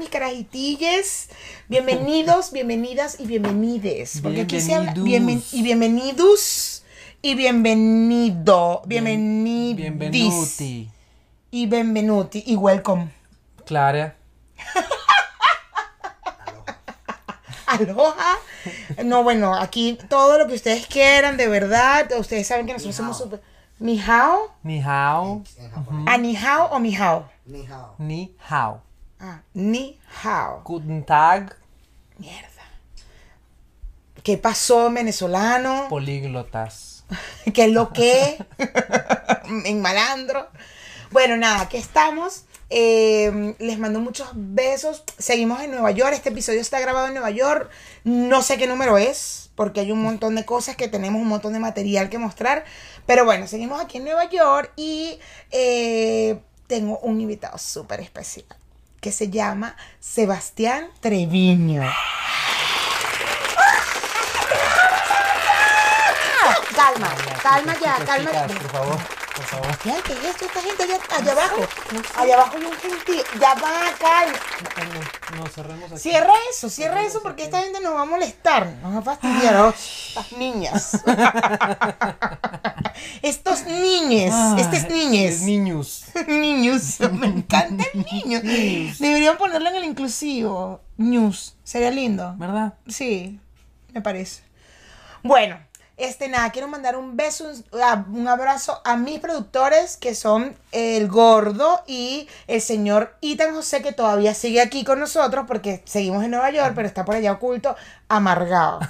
mis carajitilles? Bienvenidos, bienvenidas y bienvenides. Porque aquí se habla. Bienvenidos. bienven- y bienvenidos. Y bienvenido. Bienvenidis. Bienvenuti. Y benvenuti. Y welcome. Clara. Aloha. No, bueno, aquí todo lo que ustedes quieran, de verdad. Ustedes saben que nosotros somos hao. súper. Ni hao. Ni hao. ¿A ni hao o mi hao? Ni hao. Ni hao. Ah, ni hao. Guten Tag. Mierda. ¿Qué pasó, venezolano? Políglotas. ¿Qué es lo que? en malandro. Bueno, nada, aquí estamos. Eh, les mando muchos besos. Seguimos en Nueva York. Este episodio está grabado en Nueva York. No sé qué número es, porque hay un montón de cosas que tenemos, un montón de material que mostrar. Pero bueno, seguimos aquí en Nueva York y eh, tengo un invitado súper especial que se llama Sebastián Treviño. Calma, calma ya, calma. Chicas, por favor. Por favor. ¿Qué ¿Qué es esto? Esta gente allá, allá abajo. Allá abajo hay un gentío. Ya va, calma. No, no, cerremos aquí. Cierra eso, cierra eso porque esta gente nos va a molestar. Nos va a fastidiar. Estas niñas. Estos niñes. Ah, Estas niñes. Es niños. Niños. Me encanta el niño. Deberían ponerlo en el inclusivo. News. Sería lindo. ¿Verdad? Sí, me parece. Bueno, este nada, quiero mandar un beso, un, a- un abrazo a mis productores que son el gordo y el señor Ethan José que todavía sigue aquí con nosotros porque seguimos en Nueva York, pero está por allá oculto, amargado.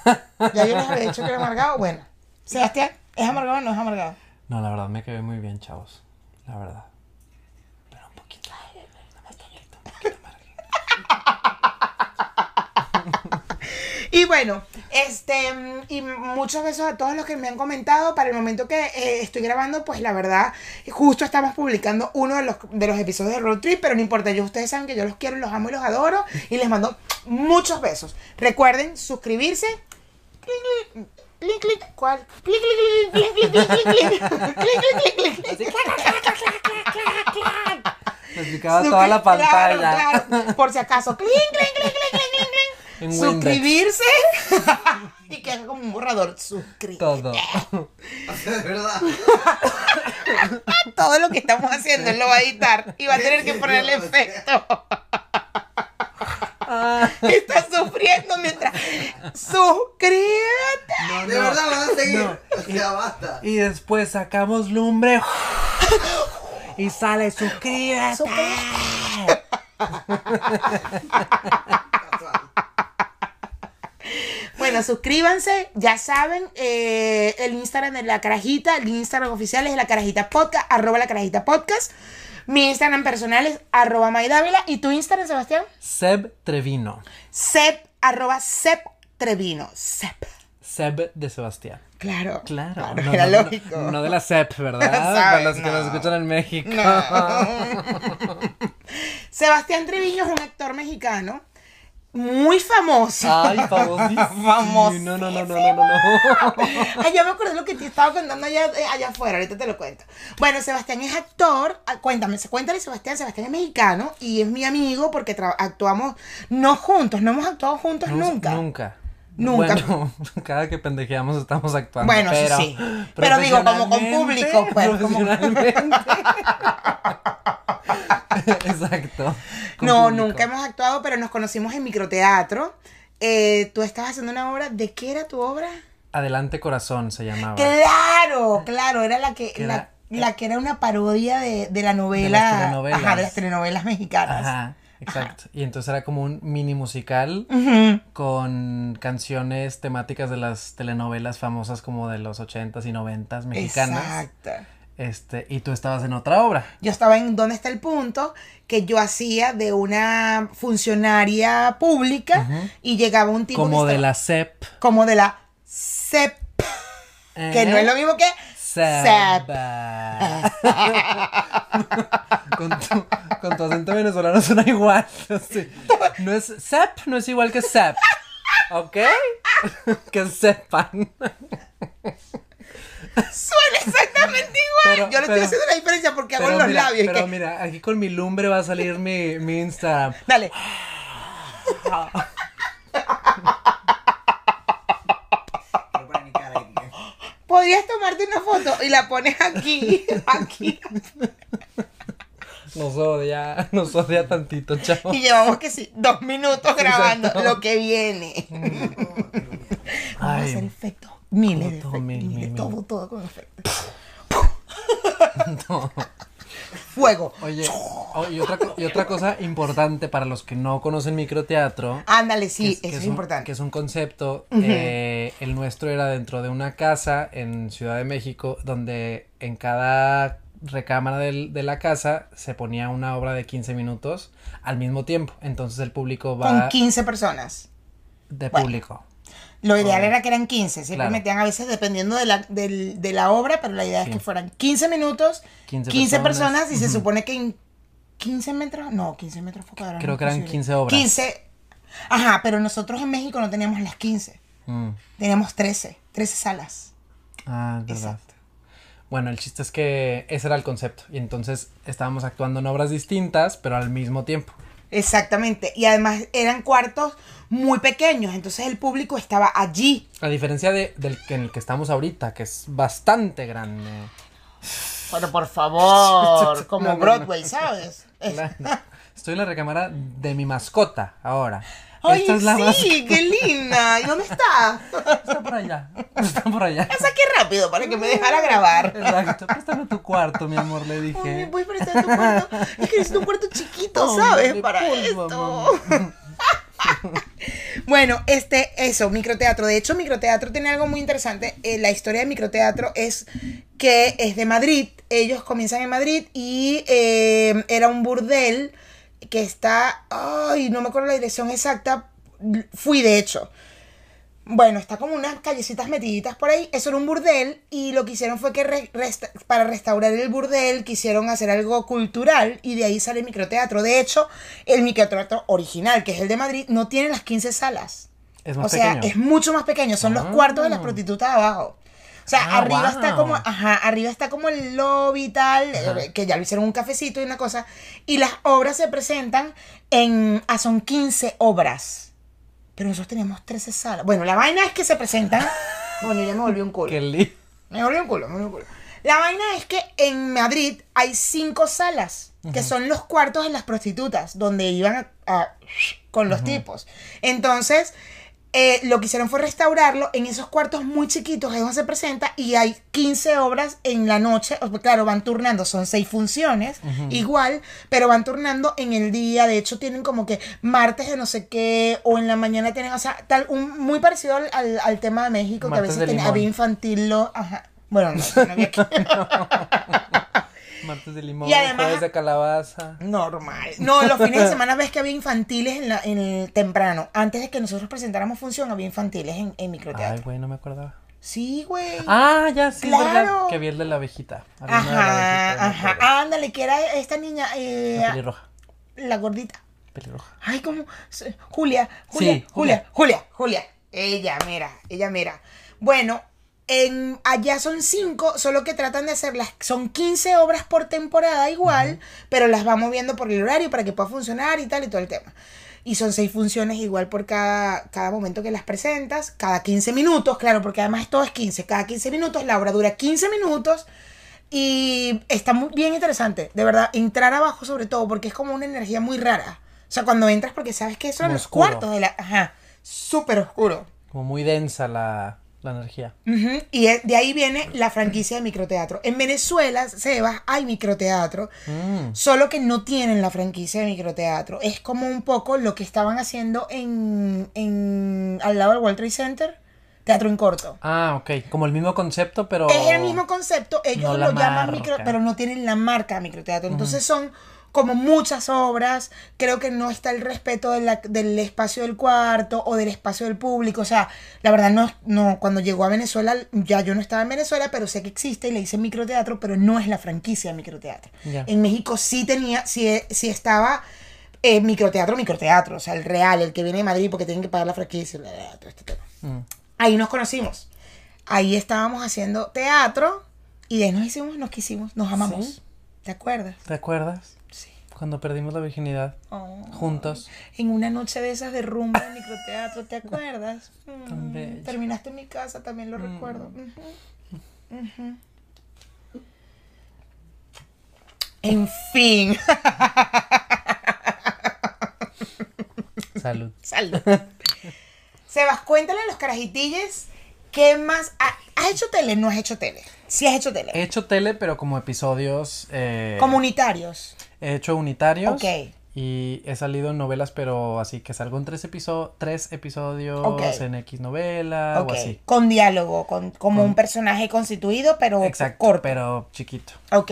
Ya yo les había dicho que era amargado. Bueno, Sebastián, ¿es amargado o no es amargado? No, la verdad me quedé muy bien, chavos. La verdad. Pero un poquito. Un poquito, un poquito amargo. Y bueno, este, y muchos besos a todos los que me han comentado. Para el momento que eh, estoy grabando, pues la verdad, justo estamos publicando uno de los, de los episodios de Road Trip, pero no importa, yo, ustedes saben que yo los quiero, los amo y los adoro. Y les mando muchos besos. Recuerden suscribirse. Clic, clic, clic, clic, ¿cuál? Clic, clic, clic, clic, clic, clic, clic, clic, clic, clic, clic, clic, clic. Toda la pantalla. Por si acaso. Clink, clink, clink, clink, clink, clink. En. Suscribirse. y que haga como un borrador. Suscribir. Todo. Es verdad. Todo lo que estamos haciendo él lo va a editar. Y va a tener que ponerle efecto. Está sufriendo mientras. Suscríbete. No, De no, verdad van a seguir. no. O sea, basta. Y después sacamos lumbre. Y sale, suscríbete. Bueno, suscríbanse, ya saben, eh, el Instagram de la carajita, el Instagram oficial es la carajita podcast, arroba la carajita podcast. Mi Instagram personal es arroba maidávila. ¿Y tu Instagram, Sebastián? Seb Trevino. Sep, arroba Sep Trevino. Sep. Seb de Sebastián. Claro. Claro. no, no, era no, lógico. No, no de la Sep, ¿verdad? Para los que no. nos escuchan en México. Sebastián Treviño es un actor mexicano muy famoso. Ay, famosísimo. Famosísimo. No, no, no, no, no, no. no. Ay, ya me acordé lo que te estaba contando allá, eh, allá afuera, ahorita te lo cuento. Bueno, Sebastián es actor, ah, cuéntame, cuéntale Sebastián, Sebastián es mexicano y es mi amigo porque actuamos, no juntos, no hemos actuado juntos No, nunca. Nunca. Nunca. Bueno, cada que pendejeamos estamos actuando. Bueno, sí, pero, sí. Pero digo, como con público, pues, como-. Exacto. No, público. nunca hemos actuado, pero nos conocimos en microteatro. Eh, tú estabas haciendo una obra, ¿de qué era tu obra? Adelante Corazón se llamaba. Claro, claro, era la que, la, era- la que era una parodia de, de la novela. De las telenovelas. Ajá, de las telenovelas mexicanas. Ajá, exacto. Y entonces era como un mini musical con canciones temáticas de las telenovelas famosas como de los 80s y 90s mexicanas. Exacto. Este, y tú estabas en otra obra. Yo estaba en ¿Dónde está el punto? que yo hacía de una funcionaria pública y llegaba un tipo Como que de estaba- la CEP. como de la CEP, que no es lo mismo que CEP. Seba. con, tu, con tu acento venezolano suena igual. Sí. No es CEP, no es igual que CEP. ¿Ok? que sepan. Suena exactamente igual. Pero- yo le estoy haciendo la diferencia porque hago los mira, labios. pero que- mira, aquí con mi lumbre va a salir mi, mi Instagram. Dale. Quiero poner mi cara ahí, ¿eh? Podrías tomarte una foto y la pones aquí, aquí. Nos odia, nos odia tantito, chavo. Y llevamos que sí, dos minutos grabando Exacto. lo que viene. Vamos a Ay. hacer efectos. Miles de Todo, efectos. mil, miles, mil, todo, mil. todo con efectos. Fuego. Oye, oh, y, otra, co- y otra cosa importante para los que no conocen microteatro. Ándale, que sí, es- que eso es, un- importante. Que es un concepto. eh, el nuestro era dentro de una casa en Ciudad de México, donde en cada recámara del- de la casa se ponía una obra de 15 minutos al mismo tiempo. Entonces el público va Con 15 personas. de Bueno. público. Lo ideal era que eran 15. Siempre Claro. metían a veces dependiendo de la, del- de la obra, pero la idea Sí. es que fueran 15 minutos, 15 15, personas, personas, y se supone que en 15 metros, no, 15 metros cuadrados. Creo que eran posible. 15 obras. 15. Ajá, pero nosotros en México no teníamos las 15. Mm. Teníamos 13, 13 salas. Ah, verdad. Exacto. Bueno, el chiste es que ese era el concepto. Y entonces estábamos actuando en obras distintas, pero al mismo tiempo. Exactamente. Y además eran cuartos muy pequeños, entonces el público estaba allí. A diferencia de, del que en el que estamos ahorita, que es bastante grande. Pero por favor, como No, no, no. Broadway, ¿sabes? Estoy en la recámara de mi mascota ahora. Ay, Esta es la sí, qué linda. ¿Y dónde está? Está por allá. Está por allá. La saqué rápido para que me dejara grabar. Exacto. Préstame tu cuarto, mi amor, le Ay, ¿Me dije. puedes prestar tu cuarto? Es que necesito un cuarto chiquito, ¿sabes? Para esto. Bueno, este, eso, microteatro. De hecho, microteatro tiene algo muy interesante. Eh, la historia de microteatro es que es de Madrid. Ellos comienzan en Madrid y eh, era un burdel que está. Ay, no me acuerdo la dirección exacta. Fui, de hecho. Bueno, está como unas callecitas metiditas por ahí. Eso era un burdel y lo que hicieron fue que re- resta- para restaurar el burdel quisieron hacer algo cultural y de ahí sale el microteatro. De hecho, el microteatro original, que es el de Madrid, no tiene las 15 salas. Es más o sea, pequeño. es mucho más pequeño. Son los Ah. cuartos de las prostitutas de abajo. O sea, Ah, arriba wow. está como, ajá, arriba está como el lobby y tal, Ajá. eh, que ya lo hicieron un cafecito y una cosa. Y las obras se presentan en, ah, son 15 obras. Pero nosotros teníamos 13 salas. Bueno, la vaina es que se presentan. Bueno, ya me volvió un culo. Qué li- Me volvió un culo, me volvió un culo. La vaina es que en Madrid hay cinco salas, que son los cuartos de las prostitutas, donde iban a, a- con los tipos. Entonces, eh, lo que hicieron fue restaurarlo en esos cuartos muy chiquitos, es donde se presenta, y hay 15 obras en la noche. Claro, van turnando, son seis funciones, igual, pero van turnando en el día. De hecho, tienen como que martes de no sé qué, o en la mañana tienen, o sea, tal, un, muy parecido al, al- tema de México, que a veces limón. había infantil, lo, ajá. Bueno, no, no había aquí. Martes de limón, Y además- jueves de calabaza. Normal. No, los fines de semana ves que había infantiles en, la, en el temprano. Antes de que nosotros presentáramos función, había infantiles en, en Ay, microteatro. güey, no me acordaba. Sí, güey. Ah, ya, sí, es Claro. verdad. Que vi el de la abejita. De la ajá, abejita, ajá. Ándale, que era esta niña, eh, La pelirroja. la gordita. Pelirroja. Ay, como Julia, Julia, Sí, Julia, Julia, Julia. Ella, mira, ella, mira. Bueno, en, allá son cinco, solo que tratan de hacerlas. Son 15 obras por temporada igual, pero las va moviendo por el horario para que pueda funcionar y tal y todo el tema. Y son seis funciones igual por cada, cada momento que las presentas, cada 15 minutos, claro, porque además todo es 15. Cada 15 minutos, la obra dura 15 minutos. Y está muy bien interesante, de verdad, entrar abajo sobre todo, porque es como una energía muy rara. O sea, cuando entras, porque sabes que son los oscuro. cuartos de la... Ajá, súper oscuro. Como muy densa la, la energía. Y de ahí viene la franquicia de microteatro. En Venezuela, Sebas, hay microteatro, Mm. solo que no tienen la franquicia de microteatro. Es como un poco lo que estaban haciendo en, en al lado del World Trade Center, teatro en corto. Ah, ok. Como el mismo concepto, pero. Es el mismo concepto, ellos No lo llaman marca. micro, pero no tienen la marca microteatro. Entonces son como muchas obras, creo que no está el respeto de la- del espacio del cuarto o del espacio del público. O sea, la verdad no, no, cuando llegó a Venezuela, ya yo no estaba en Venezuela, pero sé que existe y le hice microteatro, pero no es la franquicia de microteatro. En México sí tenía, sí, sí estaba eh, microteatro, microteatro, o sea, el real, el que viene de Madrid porque tienen que pagar la franquicia, bla, bla, bla, todo este tema. Mm. Ahí nos conocimos. Ahí estábamos haciendo teatro y de ahí nos hicimos, nos quisimos, nos amamos. ¿Sí? ¿Te acuerdas? ¿Te acuerdas? Cuando perdimos la virginidad Oh. juntos. En una noche de esas de rumba de microteatro, ¿te acuerdas? Mm, terminaste en mi casa, también lo Mm. recuerdo. En fin. Salud. Salud. Sebas, cuéntale a los carajitilles qué más. ha- ¿Has hecho tele? No has hecho tele. Sí has hecho tele. He hecho tele, pero como episodios. eh, Comunitarios. He hecho unitarios. Ok. Y he salido en novelas, pero así que salgo en tres, episo tres episodios Ok. en X novela Ok. o así. Con diálogo, con, como un personaje constituido, pero Exacto, corto. pero chiquito. Ok.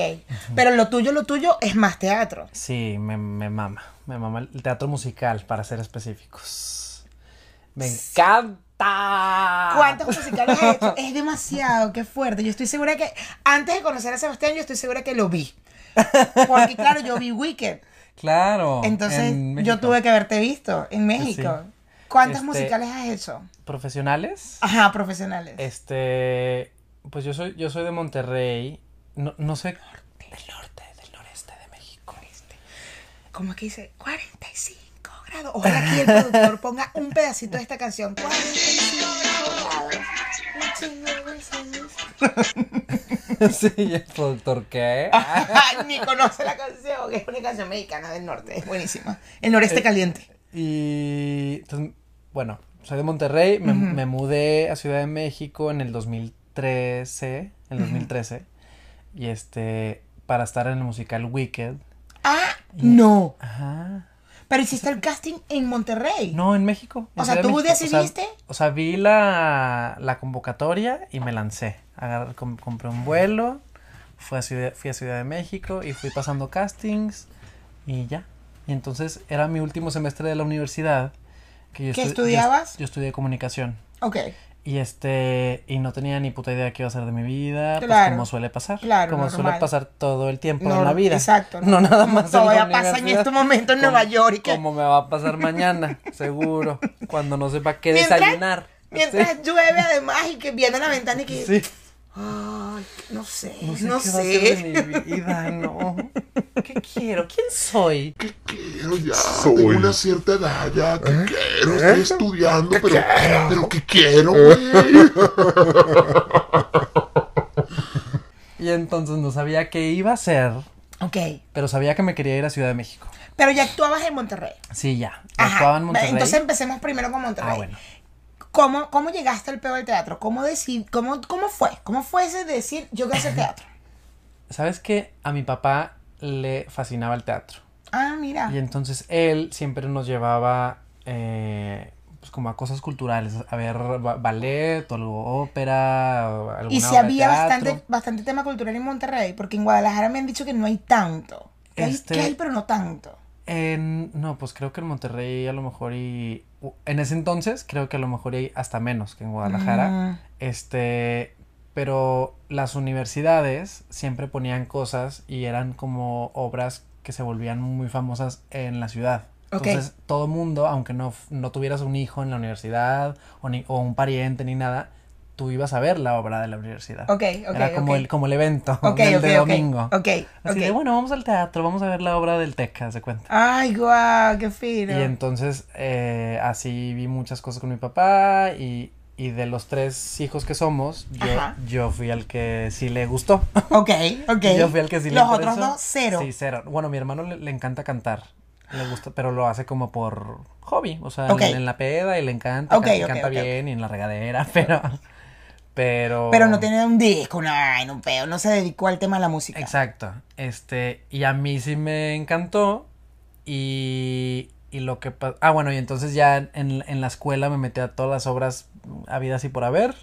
Pero lo tuyo, lo tuyo es más teatro. Sí, me, me mama. Me mama el teatro musical, para ser específicos. Me encanta. ¿Cuántos musicales has hecho? Es demasiado, qué fuerte. Yo estoy segura que, antes de conocer a Sebastián, yo estoy segura que lo vi. Porque claro, yo vi Wicked. Claro. Entonces, en yo tuve que haberte visto en México. Sí. ¿Cuántos Este- musicales has hecho? Profesionales. Ajá, profesionales. Este. Pues yo soy, yo soy de Monterrey. No, no sé. Del norte, del noreste de México. ¿Cómo es que dice? 45 grados. Ojalá aquí el productor ponga un pedacito de esta canción. 45 grados. Sí, ¿y el productor qué? Ni conoce la canción. Es una canción mexicana del norte. Es buenísima. El noreste Eh, caliente. Y. entonces, bueno, soy de Monterrey. Me, me mudé a Ciudad de México en el 2013. En el 2013. Y este. Para estar en el musical Wicked. Ah, no. Ajá. Pero hiciste el casting en Monterrey. No, en México. en O sea, de ¿tú México. O sea, decidiste? O sea, vi la, la convocatoria y me lancé. Agarré- com- compré un vuelo, fui a, Ciudad, fui a Ciudad de México y fui pasando castings y ya. Y entonces era mi último semestre de la universidad. Que yo ¿Qué estu- estudiabas? Yo, estudié comunicación. Ok. Y este, y no tenía ni puta idea de qué iba a hacer de mi vida, Claro. pues como suele pasar. Claro, como normal. suele pasar todo el tiempo No, en la vida. exacto. No nada más en la todavía pasa en este momento en Como- Nueva York que- Como me va a pasar mañana, seguro. Cuando no sepa qué Mientras- desayunar. Mientras llueve además y que viene la ventana y que... Sí. Ay, no sé, No sé no qué va a sé. ser de mi vida, no. ¿Qué quiero? ¿Quién soy? quiero ya? Tengo una cierta edad ya. ¿Qué quiero? Estoy estudiando, pero, pero ¿qué quiero, güey? Y entonces no sabía qué iba a hacer, Ok. pero sabía que me quería ir a Ciudad de México. Pero ya actuabas en Monterrey. Sí, ya. Ajá. Actuaba en Monterrey. Entonces empecemos primero con Monterrey. ah, bueno. ¿Cómo, ¿Cómo llegaste al peo del teatro? ¿Cómo, decid, cómo, ¿Cómo fue? ¿Cómo fue ese de decir yo quiero hacer teatro? ¿Sabes qué? A mi papá le fascinaba el teatro. Ah, mira. Y entonces él siempre nos llevaba eh, pues como a cosas culturales, a ver ba- ballet o algo ópera alguna Y si había bastante, bastante tema cultural en Monterrey, porque en Guadalajara me han dicho que no hay tanto. Que, hay, Este- que hay, pero no tanto. En- no, pues creo que en Monterrey a lo mejor y... En ese entonces creo que a lo mejor hay hasta menos que en Guadalajara. Mm. Este... Pero las universidades siempre ponían cosas y eran como obras que se volvían muy famosas en la ciudad. Entonces todo mundo, aunque no, no tuvieras un hijo en la universidad o, ni- o un pariente ni nada, tú ibas a ver la obra de la universidad. Ok, ok, Era como, el, como el evento Ok, del de domingo. Ok, Así de, bueno, vamos al teatro, vamos a ver la obra del Teca, se cuenta. Ay, guau, qué fino. Y entonces eh, así vi muchas cosas con mi papá y, y de los tres hijos que somos, yo, Ajá. yo fui al que sí le gustó. Ok, ok. Yo fui al que sí le Los otros dos, cero. Sí, cero. Bueno, mi hermano le, le encanta cantar. Le gusta, pero lo hace como por hobby. O sea, Ok. en, en la peda y le encanta. Ok, canta, y ok, canta bien y en la regadera, pero. Pero. Pero no tiene un disco, no, ay, no, se dedicó al tema de la música. Exacto. Este, y a mí sí me encantó. Y, y lo que Ah, bueno, y entonces ya en, en la escuela me metí a todas las obras habidas y por haber.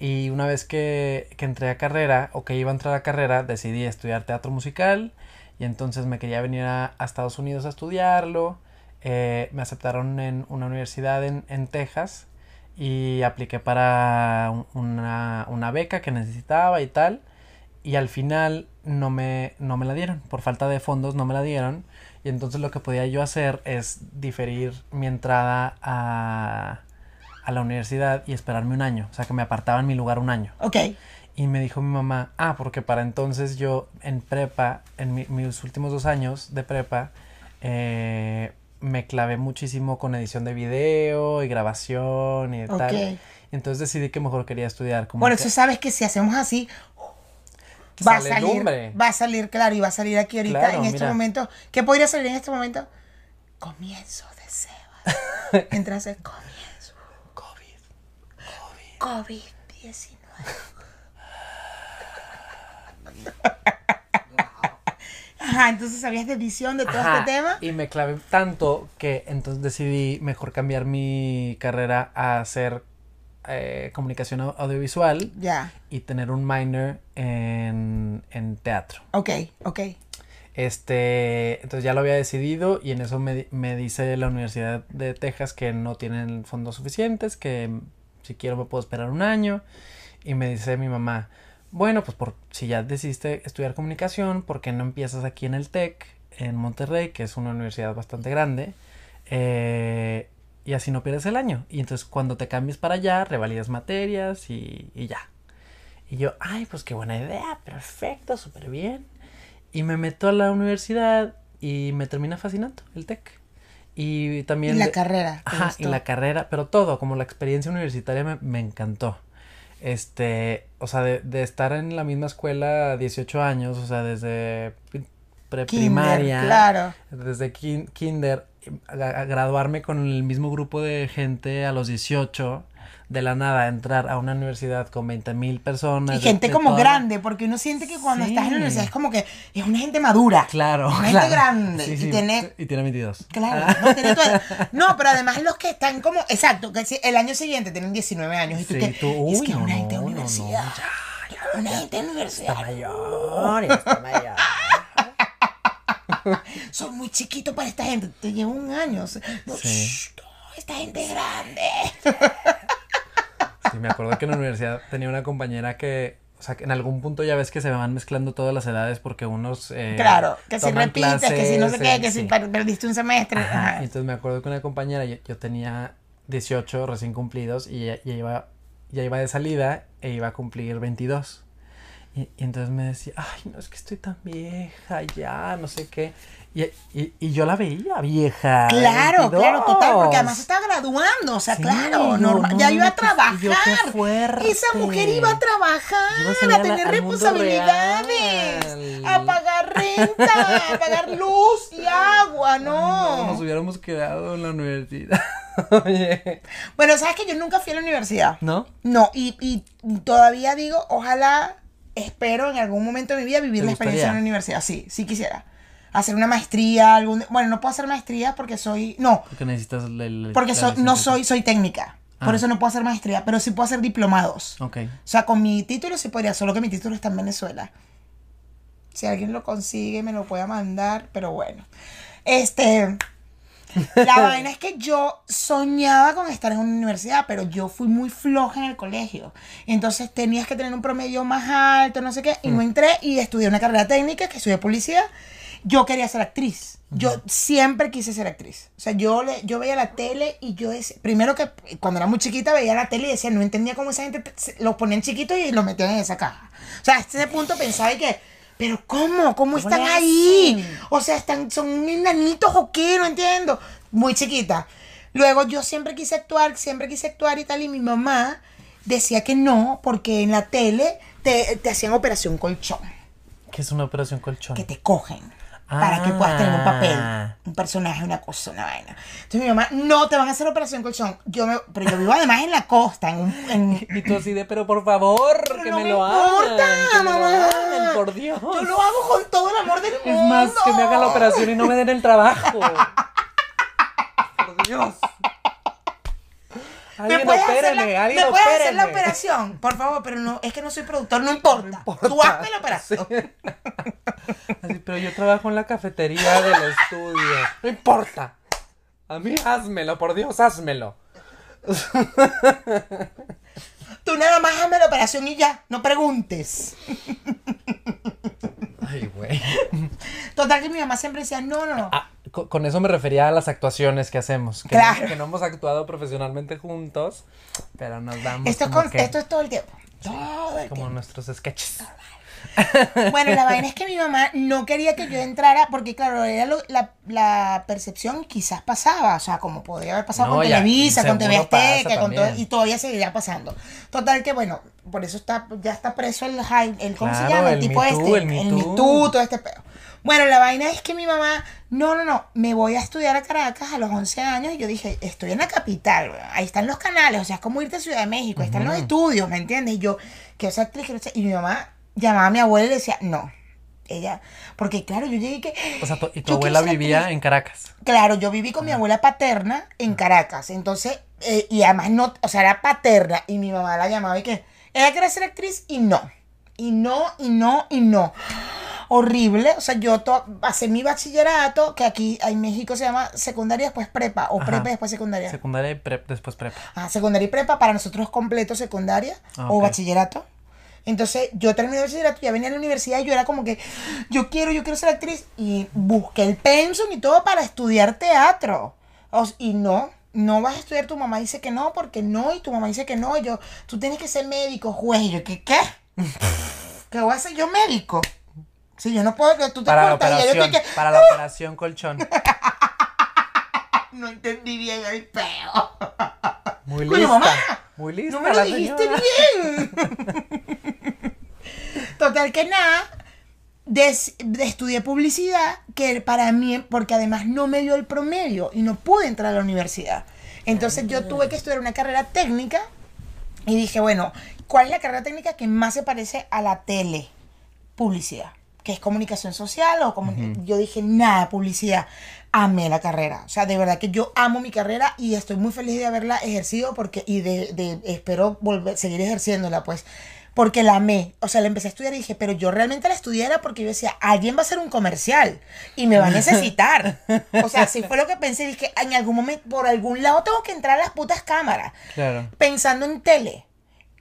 Y una vez que, que entré a carrera, o que iba a entrar a carrera, decidí estudiar teatro musical. Y entonces me quería venir a, a Estados Unidos a estudiarlo. Eh, me aceptaron en una universidad en, en Texas. Y apliqué para un- una, una beca que necesitaba y tal y al final no me, no me la dieron. Por falta de fondos no me la dieron. Y entonces lo que podía yo hacer es diferir mi entrada a, a la universidad y esperarme un año. O sea, que me apartaban mi lugar un año. Ok. Y me dijo mi mamá, ah, porque para entonces yo en prepa, en mi- mis últimos dos años de prepa, eh, me clavé muchísimo con edición de video y grabación y Ok. tal. Entonces decidí que mejor quería estudiar como Por que- eso sabes que si hacemos así, va a salir, lumbre. va a salir, claro, y va a salir aquí ahorita Claro, en este mira. momento. ¿Qué podría salir en este momento? Comienzo de Sebas. Entras el comienzo. COVID. COVID-19. Ajá, entonces sabías de edición de todo Ajá, este tema. Y me clavé tanto que entonces decidí mejor cambiar mi carrera a hacer eh, comunicación au- audiovisual Ya, y tener un minor en, en teatro. ok, ok. Este, entonces ya lo había decidido y en eso me, me dice la Universidad de Texas que no tienen fondos suficientes, que si quiero me puedo esperar un año. Y me dice mi mamá, bueno, pues por, si ya decidiste estudiar comunicación, ¿por qué no empiezas aquí en el TEC, en Monterrey, que es una universidad bastante grande? Eh, y así no pierdes el año. Y entonces cuando te cambies para allá, revalidas materias y, y ya. Y yo, ay, pues qué buena idea, perfecto, súper bien. Y me meto a la universidad y me termina fascinando el TEC. Y Y también... la de- carrera. ¿te Ajá, y la carrera, pero todo, como la experiencia universitaria me, me encantó. Este, o sea, de, de estar en la misma escuela 18 años, o sea, desde pri- preprimaria, claro. desde kin- kinder, a, a graduarme con el mismo grupo de gente a los 18, de la nada, entrar a una universidad con 20 mil personas. Y gente de como toda- grande, porque uno siente que cuando Sí. estás en la universidad es como que es una gente madura. Claro, Una claro. gente grande. Sí, y tiene y tiene 22. Claro, no, tiene tu edad. No, pero además los que están como, exacto, que el año siguiente tienen 19 años y tú que, tú, es que no, una gente de no, no, universidad. ya, Una gente de universidad. mayor, ya está mayor. Son muy chiquitos para esta gente. Te lleva un año. o sea, no, Sí. shh, no, esta gente es grande. Sí, me acuerdo que en la universidad tenía una compañera que, o sea, que en algún punto ya ves que se van mezclando todas las edades porque unos eh, Claro, que si repites, que si no sé qué, que si sí. perdiste un semestre. Ajá, entonces me acuerdo que una compañera, yo, yo tenía 18 recién cumplidos y ya, ya iba, ya iba de salida e iba a cumplir 22. Y, y entonces me decía, ay, no, es que estoy tan vieja ya, no sé qué. Y, y, y yo la veía vieja. Claro, 22. claro, total, porque además estaba graduando, o sea, Sí, claro, yo, normal, no, ya iba a pues, yo, trabajar. fuerte. Esa mujer iba a trabajar, Iba a la- tener responsabilidades, a pagar renta, a pagar luz y agua, No, no. nos hubiéramos quedado en la universidad. Oye. Bueno, sabes que yo nunca fui a la universidad. ¿No? No, y, y todavía digo, ojalá, espero en algún momento de mi vida vivir ¿Te la experiencia en la universidad. Sí, sí quisiera. Hacer una maestría, algún... Bueno, no puedo hacer maestría porque soy... No, Porque necesitas el... el- porque soy, no soy, soy técnica. Por Ah. eso no puedo hacer maestría, pero sí puedo hacer diplomados. Ok. O sea, con mi título sí podría, solo que mi título está en Venezuela. Si alguien lo consigue, me lo puede mandar, pero bueno. Este. La vaina es que yo soñaba con estar en una universidad, pero yo fui muy floja en el colegio. Entonces tenías que tener un promedio más alto, no sé qué, y no entré y estudié una carrera técnica, que estudié publicidad. Yo quería ser actriz. Yo siempre quise ser actriz. O sea, yo, le, yo veía la tele y yo decía, primero que cuando era muy chiquita veía la tele y decía, no entendía cómo esa gente los ponían chiquitos y los metían en esa caja. O sea, hasta ese punto pensaba y que, pero ¿cómo? ¿Cómo están ahí? O sea, están, son enanitos o qué, no entiendo. Muy chiquita. Luego yo siempre quise actuar, siempre quise actuar y tal, y mi mamá decía que no, porque en la tele te, te hacían operación colchón, ¿Qué es una operación colchón? que te cogen. Para que puedas tener un Ah. papel, un personaje, una cosa, una vaina. Entonces mi mamá, no te van a hacer operación colchón. Yo me, pero yo vivo además en la costa, en un, en- Y tú así de, pero por favor, que no me, me lo importa, hagan. Que me lo mamá. hagan, por Dios. yo lo hago con todo el amor del Es mundo. más, que me hagan la operación y no me den el trabajo. por Dios. ¿Me Alguien puedes, hacer opéreme, la, alguien ¿me puedes hacer la operación? Por favor, pero no, es que no soy productor, no importa. Tú hazme la operación. Así, pero yo trabajo en la cafetería del estudio. No importa. A mí házmelo, por Dios, házmelo. Tú nada más hazme la operación y ya, no preguntes. Ay, güey. Total que mi mamá siempre decía, no, no, no. Ah, con eso me refería a las actuaciones que hacemos. Que, Claro. no, que no hemos actuado profesionalmente juntos, pero nos damos esto, con- que- esto es todo el tiempo. Todo el Como tiempo. nuestros sketches. Bueno, la vaina es que mi mamá no quería que yo entrara porque, claro, era lo- la, la percepción quizás pasaba, o sea, como podría haber pasado No, con ya, Televisa, con TV Azteca, con todo, y todavía seguiría pasando. Total que, bueno, por eso está, ya está preso el, el ¿cómo se Claro, llama? El, el tipo Me Too, este, el Me el Too. Me Too, todo este pedo. Bueno, la vaina es que mi mamá, no, no, no, me voy a estudiar a Caracas a los 11 años y yo dije, estoy en la capital, ahí están los canales, o sea, es como irte a Ciudad de México, ahí están los estudios, ¿me entiendes? Y yo, quiero ser actriz, quiero ser... Y mi mamá llamaba a mi abuela y le decía, no, ella, porque claro, yo llegué que... O sea, y tu abuela vivía actriz. en Caracas. Claro, yo viví con mi abuela paterna en Caracas, entonces, eh, y además no, o sea, era paterna, y mi mamá la llamaba y que, ella quería ser actriz y no, y no, y no, y no. Horrible, o sea, yo pasé mi bachillerato, que aquí en México se llama secundaria después prepa, o Ajá. prepa y después secundaria. Secundaria y prep, después prepa. Ah, secundaria y prepa, para nosotros completo secundaria Ah, o bachillerato. Entonces yo terminé el bachillerato, ya venía a la universidad y yo era como que, yo quiero, yo quiero ser actriz. Y busqué el pensum y todo para estudiar teatro. O y no, no vas a estudiar, tu mamá dice que no, porque no, y tu mamá dice que no. Y yo, tú tienes que ser médico, juez. Y yo, ¿qué? ¿Qué? ¿Qué voy a ser yo médico? Si yo no puedo, que tú te Para la y yo operación, estoy que, para la operación colchón. no entendí bien el peo. Muy lista. mamá, Muy lista No me lo dijiste señora. bien. Total que nada, des- de- estudié publicidad, que para mí, porque además no me dio el promedio y no pude entrar a la universidad. Entonces yo tuve que estudiar una carrera técnica y dije, bueno, ¿cuál es la carrera técnica que más se parece a la tele? Publicidad, que es comunicación social o comuni- yo dije, nada, publicidad. Amé la carrera, o sea, de verdad que yo amo mi carrera y estoy muy feliz de haberla ejercido porque y de, de- espero volver seguir ejerciéndola, pues, porque la amé, o sea, la empecé a estudiar y dije, pero yo realmente la estudié era porque yo decía, alguien va a hacer un comercial y me va a necesitar, o sea, así fue lo que pensé, dije, en algún momento, por algún lado tengo que entrar a las putas cámaras, Claro. pensando en tele.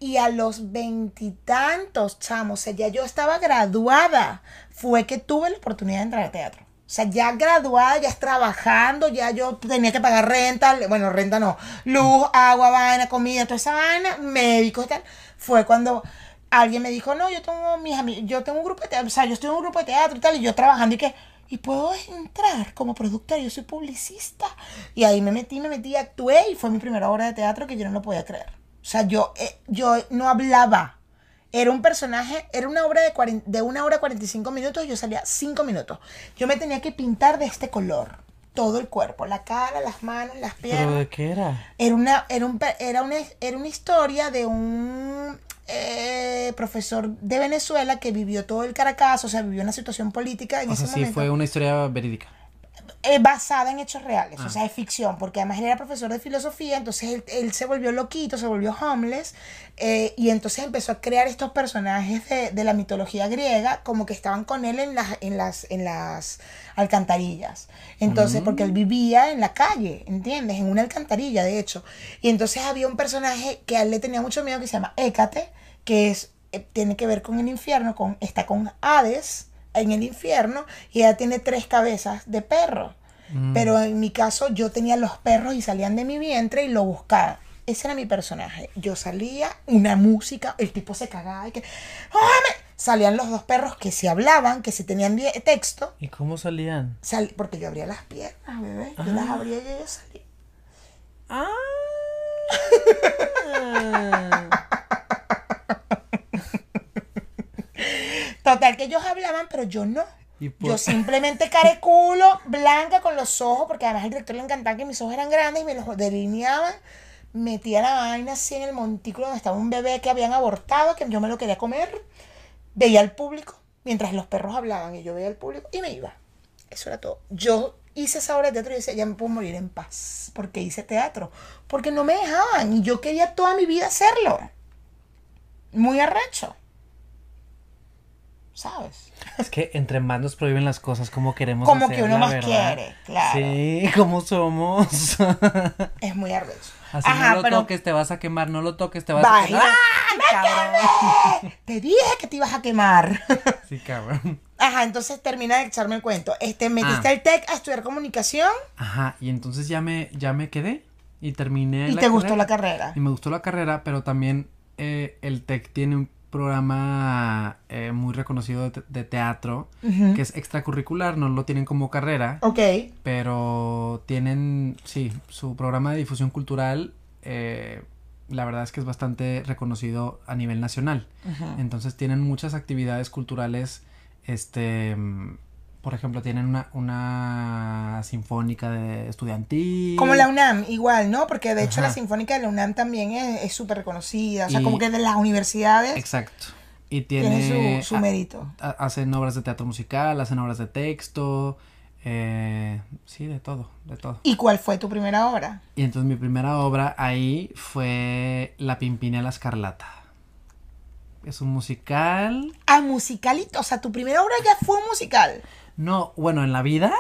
Y a los veintitantos, chamos, o sea, ya yo estaba graduada, fue que tuve la oportunidad de entrar al teatro. O sea, ya graduada, ya trabajando, ya yo tenía que pagar renta, bueno, renta no, luz, agua, vaina, comida, toda esa vaina, médicos y tal. Fue cuando alguien me dijo, no, yo tengo mis amigos, yo tengo un grupo de teatro, o sea, yo estoy en un grupo de teatro y tal, y yo trabajando y que, y puedo entrar como productora, yo soy publicista. Y ahí me metí, me metí, actué y fue mi primera obra de teatro que yo no lo podía creer. O sea, yo, eh, yo no hablaba. Era un personaje, era una obra de, 40 de una hora 45 minutos yo salía 5 minutos. Yo me tenía que pintar de este color. Todo el cuerpo, la cara, las manos, las piernas. ¿Pero de qué era? Era una, era un era una, era una historia de un eh, profesor de Venezuela que vivió todo el Caracas, o sea, vivió una situación política en O ese sea, sí, fue una historia verídica. Eh, basada en hechos reales, Ah. o sea, es ficción, porque además él era profesor de filosofía, entonces él, él se volvió loquito, se volvió homeless, eh, y entonces empezó a crear estos personajes de, de la mitología griega, como que estaban con él en las, en las, en las alcantarillas. Entonces, porque él vivía en la calle, ¿entiendes? En una alcantarilla, de hecho. Y entonces había un personaje que a él le tenía mucho miedo que se llama Hécate, que es, eh, tiene que ver con el infierno, con, está con Hades en el infierno, y ella tiene tres cabezas de perro. Pero en mi caso yo tenía los perros y salían de mi vientre y lo buscaban. Ese era mi personaje. Yo salía, una música, el tipo se cagaba y que... ¡Óyeme! Salían los dos perros que se hablaban, que se tenían texto. ¿Y cómo salían? Sal- porque yo abría las piernas, bebé. Yo las abría y ellos salían. Ah. Total, que ellos hablaban, pero yo no. Por- Yo simplemente careculo, blanca con los ojos, porque además al director le encantaba que mis ojos eran grandes y me los delineaban. Metía la vaina así en el montículo donde estaba un bebé que habían abortado, que yo me lo quería comer. Veía al público mientras los perros hablaban y yo veía al público y me iba. Eso era todo. Yo hice esa obra de teatro y decía, ya me puedo morir en paz. Porque hice teatro. Porque no me dejaban y yo quería toda mi vida hacerlo. Muy arrecho. ¿Sabes? Es que entre más nos prohíben las cosas, como queremos Como que uno más ¿verdad? quiere, claro. Sí, como somos. Es muy arrecho. Así no lo toques, te vas a quemar, no lo toques, te vas a quemar. ¡Ah, cabrón! Te dije que te ibas a quemar. Sí, cabrón. Ajá, entonces termina de echarme el cuento. Este, metiste Ah. al TEC a estudiar comunicación Ajá, y entonces ya me, ya me quedé y terminé y la te gustó la carrera. Y me gustó la carrera, pero también eh, el TEC tiene un programa eh, muy reconocido de, te- de teatro que es extracurricular, no lo tienen como carrera, Ok. pero tienen, sí, su programa de difusión cultural, eh, la verdad es que es bastante reconocido a nivel nacional. Entonces tienen muchas actividades culturales, este, por ejemplo, tienen una, una sinfónica de estudiantil. Como la UNAM, igual, ¿no? Porque de hecho Ajá. la Sinfónica de la UNAM también es súper reconocida. O sea, Y- como que de las universidades Exacto. Y tiene, tiene su, mérito. ha- hacen obras de teatro musical, hacen obras de texto, eh, sí, de todo, de todo. ¿Y cuál fue tu primera obra? Y entonces mi primera obra ahí fue La Pimpinela Escarlata. Es un musical. Ah, musicalito. O sea, tu primera obra ya fue un musical. No, bueno, en la vida,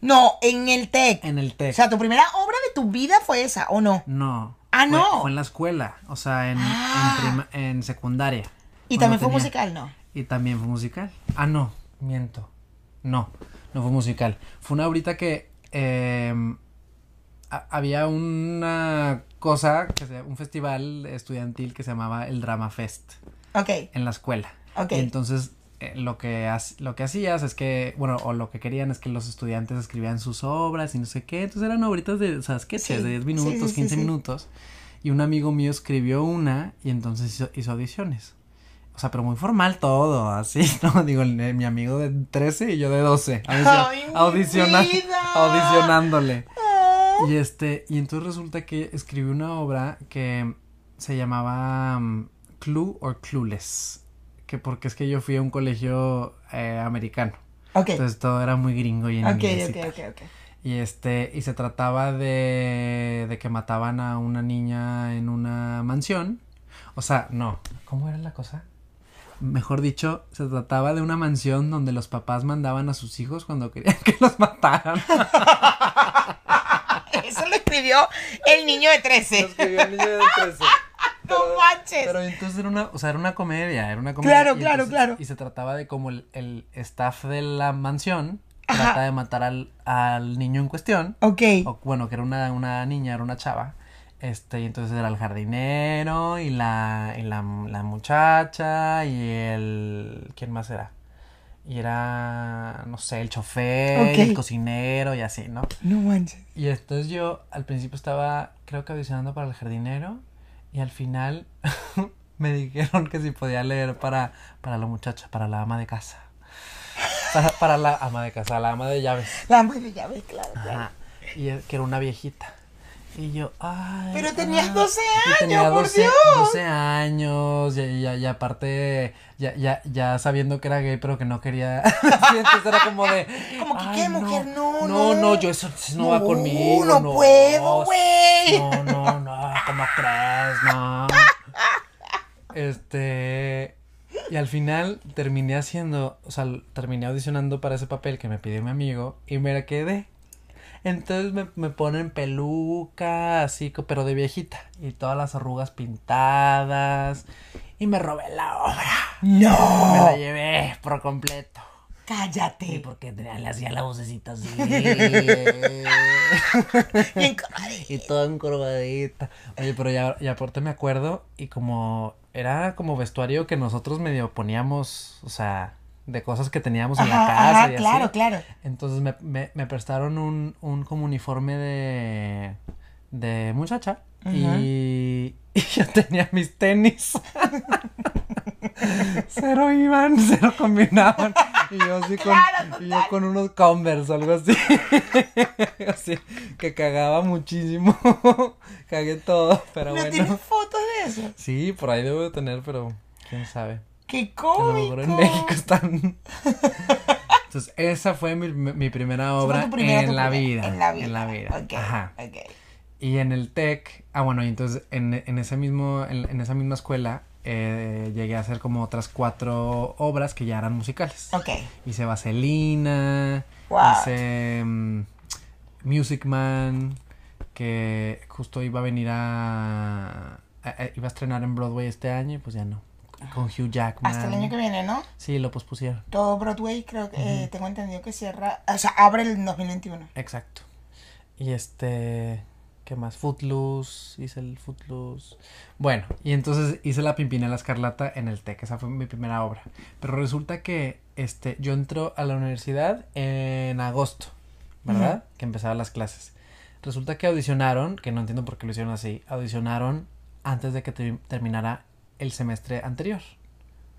No, en el TEC. en el O TEC. sea, tu primera obra de tu vida fue esa, ¿o no? No. Ah, Fue- no. Fue en la escuela, o sea, en, en Ah. en secundaria. Y también fue tenía- musical, ¿no? Y también fue musical. Ah, no, miento. No, no fue musical. Fue una ahorita que eh, ha- había una cosa, que se- un festival estudiantil que se llamaba el Drama Fest Ok. en la escuela. Ok. Y entonces eh, lo, que lo que hacías es que, bueno, o lo que querían es que los estudiantes escribían sus obras y no sé qué. Entonces eran obritas de, o sea, sketches Sí, de 10 sí, minutos, sí, sí, 15 sí. minutos. Y un amigo mío escribió una y entonces hizo, hizo audiciones. O sea, pero muy formal todo, así, ¿no? Digo, mi amigo de 13 y yo de 12. audicion- ¡Ay, mi audiciona- audicionándole. Oh. Y este, y entonces resulta que escribió una obra que se llamaba um, Clue or Clueless. Que porque es que yo fui a un colegio eh, americano. Ok. Entonces todo era muy gringo y en Ok, inglés y ok, tal. ok, ok. Y este, y se trataba de, de que mataban a una niña en una mansión. O sea, no. ¿Cómo era la cosa? Mejor dicho, se trataba de una mansión donde los papás mandaban a sus hijos cuando querían que los mataran. Eso lo escribió el niño de 13. No manches. Pero entonces era una, o sea, era una comedia, era una comedia. Claro, claro, entonces- claro. Y se trataba de como el, el staff de la mansión Ajá. trata de matar al, al niño en cuestión. Ok. O, bueno, que era una, una niña, era una chava. Este, y entonces era el jardinero y la, y la, la muchacha y el... ¿Quién más era? Y era, no sé, el chofer, Ok. el cocinero y así, ¿no? No manches. Y entonces yo al principio estaba, creo que audicionando para el jardinero y al final me dijeron que si podía leer para, para la muchacha, para la ama de casa. Para, para la ama de casa, la ama de llaves. La madre ya ves, claro, claro. Ajá. Y que era una viejita. Y yo, ay. Pero tenías ah. 12 Yo tenía años, por 12, Dios. 12 años, y, y- y aparte, ya, ya, ya sabiendo que era gay, pero que no quería. Entonces era como de. Como que, "Ay, ¿qué, mujer? No, No, no. no, yo eso, eso no, va conmigo. no puedo, güey. No, no, no, ¿cómo crees? No. Este. Y al final terminé haciendo, o sea, terminé audicionando para ese papel que me pidió mi amigo y me quedé. Entonces me, me ponen peluca, así, pero de viejita. Y todas las arrugas pintadas. Y me robé la obra. Me No. la llevé por completo. Sí, Cállate. porque le hacía la vocecita así. Bien y todo encorvadita. Oye, pero ya, ya aparte me acuerdo. Y como era como vestuario que nosotros medio poníamos, o sea, de cosas que teníamos en la casa. ajá, y claro, así. claro. Entonces me, me, me prestaron un, un como uniforme de, de muchacha. y, y yo tenía mis tenis. cero iban, cero combinaban. Y yo así con, Claro, y yo con unos Converse o algo así. así que cagaba muchísimo. Cagué todo, pero ¿No bueno. tienes fotos de eso? Sí, por ahí debo de tener, pero quién sabe. ¡Qué cómico! en México están. Entonces, esa fue mi, mi primera obra tu primera, en, la vida, En la vida. En la vida. Ok, Ajá. ok. Y en el TEC, ah, bueno, y entonces en, en ese mismo, en, en esa misma escuela, eh, llegué a hacer como otras cuatro obras que ya eran musicales. Ok. Hice Vaselina, Wow. hice mm, Music Man, que justo iba a venir a, a- a- iba a estrenar en Broadway este año y pues ya no. Con Hugh Jackman. Hasta el año que viene, ¿no? Sí, lo pospusieron. Todo Broadway creo que eh, tengo entendido que cierra, o sea, abre el 2021. Exacto. Y este, ¿Qué más? Footloose, hice el Footloose. Bueno, y entonces hice la Pimpinela Escarlata en el TEC, esa fue mi primera obra. Pero resulta que este, yo entro a la universidad en agosto, ¿verdad? Que empezaban las clases. Resulta que audicionaron, que no entiendo por qué lo hicieron así, audicionaron antes de que ter- terminara el semestre anterior.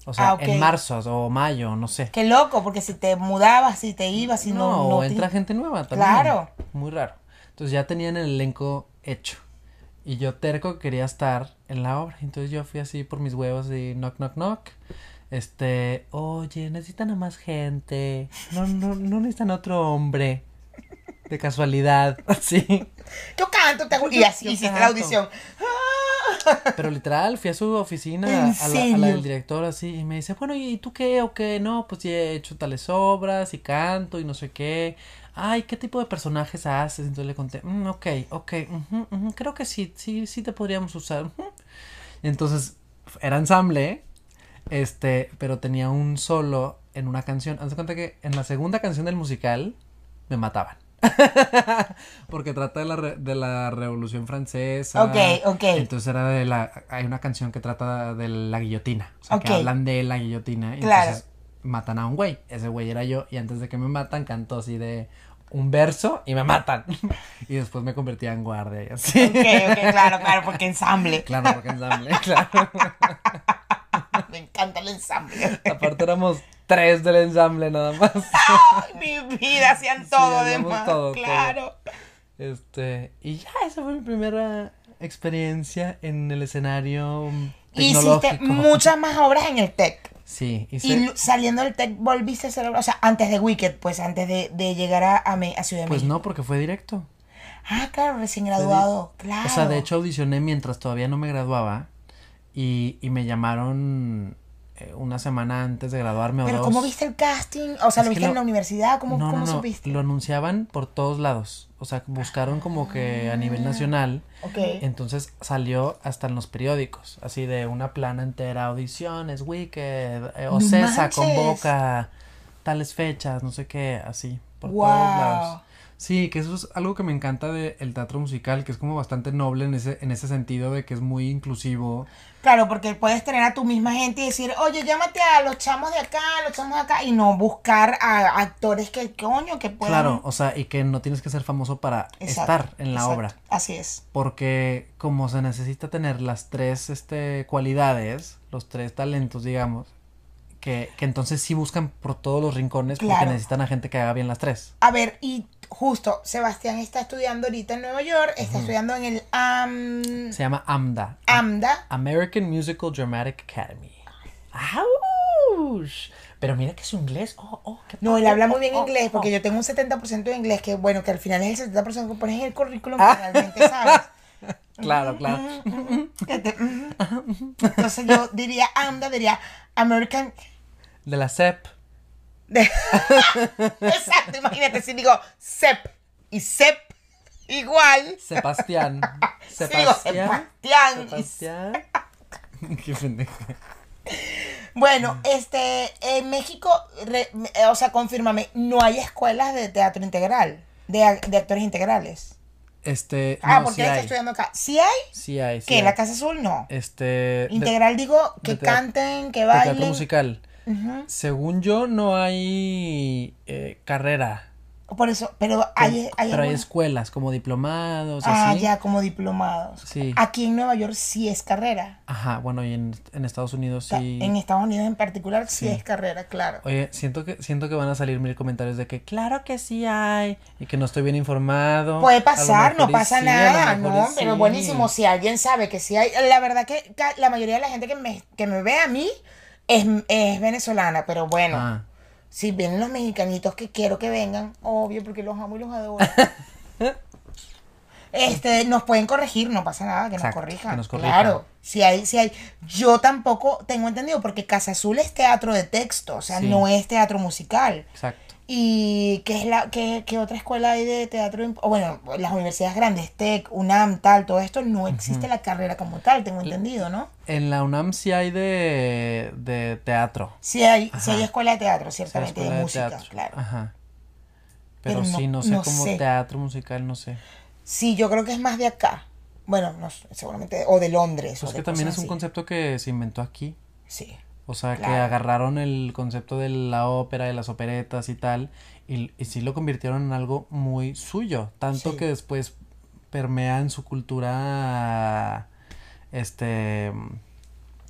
O sea, Ah, en marzo o mayo, no sé. Qué loco, porque si te mudabas, si te ibas, si no. no, no o te- entra gente nueva también. Claro. Muy raro. Entonces ya tenían el elenco hecho. Y yo terco que quería estar en la obra. Entonces yo fui así por mis huevos y knock, knock, knock. Este, oye, necesitan a más gente. No, no, no necesitan otro hombre. De casualidad. Así. Yo canto, te hago. Y así hiciste la audición. Pero literal, fui a su oficina, ¿En a la, a serio? la del director así, y me dice, bueno, ¿y tú qué o qué? No, pues ya he hecho tales obras y canto y no sé qué. Ay, ¿qué tipo de personajes haces? Entonces le conté, "Mm, ok, ok, creo que sí, sí, sí te podríamos usar. ujú". Entonces, era ensamble, este, pero tenía un solo en una canción. Haz de cuenta que en la segunda canción del musical me mataban. Porque trata de la, re- de la Revolución Francesa. Ok, ok. Entonces era de la... Hay una canción que trata de la guillotina. O sea, que Ok. hablan de la guillotina. Y Claro. entonces matan a un güey. Ese güey era yo. Y antes de que me matan, canto así de un verso y me matan. y después me convertía en guardia y así. Ok, ok, claro, claro, porque ensamble. Claro, porque ensamble, claro. Me encanta el ensamble. Aparte éramos tres del ensamble nada más. Ay, mi vida, hacían todo hacíamos además. todo, claro. Este, y ya, esa fue mi primera experiencia en el escenario tecnológico. hiciste muchas más obras en el TEC. Sí, hice, Y saliendo del TEC volviste a hacer obras. O sea, antes de Wicked, pues antes de, de llegar a, a, Me- a Ciudad de pues México. no, porque fue directo. Ah, claro, recién graduado. Claro. O sea, de hecho audicioné mientras todavía no me graduaba y, y me llamaron una semana antes de graduarme o Pero dos. ¿cómo viste el casting? O sea, ¿lo viste en la universidad? ¿Cómo, no, cómo no, no, supiste? lo anunciaban por todos lados. O sea, buscaron como que a nivel nacional. Ok. Entonces salió hasta en los periódicos, así de una plana entera, audiciones, Wicked, eh, ¡No Ocesa convoca tales fechas, no sé qué, así, por Wow. todos lados. Sí, que eso es algo que me encanta del teatro musical, que es como bastante noble en ese, en ese sentido de que es muy inclusivo. Claro, porque puedes tener a tu misma gente y decir, oye, llámate a los chamos de acá, a los chamos de acá, y no buscar a actores que, coño, que puedan... Claro, o sea, y que no tienes que ser famoso para Exacto, estar en la exacto. obra. Así es. Porque como se necesita tener las tres este, cualidades, los tres talentos, digamos, que, que entonces sí buscan por todos los rincones porque necesitan a gente que haga bien las tres. A ver, y justo, Sebastián está estudiando ahorita en Nueva York, está estudiando en el AM... Se llama AMDA. AMDA. American Musical Dramatic Academy. ¡Auch! Pero mira que su inglés. Oh, oh, qué No, él habla muy bien Oh, oh, inglés, porque oh. yo tengo un 70% de inglés, que bueno, que al final es el 70% que pones en el currículum, Ah. que realmente sabes. Claro, claro. Entonces yo diría AMDA, diría American... De la CEP. Exacto, imagínate si digo CEP y CEP igual. Sebastián. Digo Sebastián. Sebastián. Qué pendeja. Bueno, este, en México, re- eh, o sea, confírmame, no hay escuelas de teatro integral, de, de actores integrales. Este. Ah, no, porque sí él está hay. estudiando acá. ¿Sí hay? Sí hay. sí ¿Qué? hay. ¿La Casa Azul? No. Este. de- Integral digo que canten, que de teatro bailen. Según yo, no hay eh, carrera. Por eso, pero hay, hay pero hay escuelas como diplomados, Ah, así. ya, como diplomados. Sí. Aquí en Nueva York sí es carrera. Ajá, bueno, y en, en Estados Unidos sí. En Estados Unidos en particular sí, Sí. es carrera, claro. Oye, siento que, siento que van a salir mil comentarios de que claro que sí hay y que no estoy bien informado. Puede pasar, no pasa sí, nada, ¿no? Pero buenísimo, si alguien sabe que sí hay. La verdad que la mayoría de la gente que me, que me ve a mí es, es venezolana, pero bueno, Ah, si vienen los mexicanitos que quiero que vengan, obvio, porque los amo y los adoro. Este, nos pueden corregir, no pasa nada, que Exacto, nos corrijan. que nos corrijan. Claro, si hay, si hay. Yo tampoco tengo entendido, porque Casa Azul es teatro de texto, o sea, Sí. no es teatro musical. exacto. ¿Y qué es la qué, qué otra escuela hay de teatro? O bueno, las universidades grandes, TEC, UNAM, tal, todo esto, no existe la carrera como tal, tengo entendido, ¿no? En la UNAM sí hay de, de teatro. Sí hay, sí hay escuela de teatro, sí ciertamente, de música, teatro. claro. Ajá. Pero, Pero no- sí, no sé no cómo sé. teatro musical, no sé. Sí, yo creo que es más de acá. Bueno, no seguramente, o de Londres. o Pues de que también es un así. concepto que se inventó aquí. Sí. O sea, que agarraron el concepto de la ópera, de las operetas y tal, y, y sí lo convirtieron en algo muy suyo. Tanto Sí. que después permea en su cultura este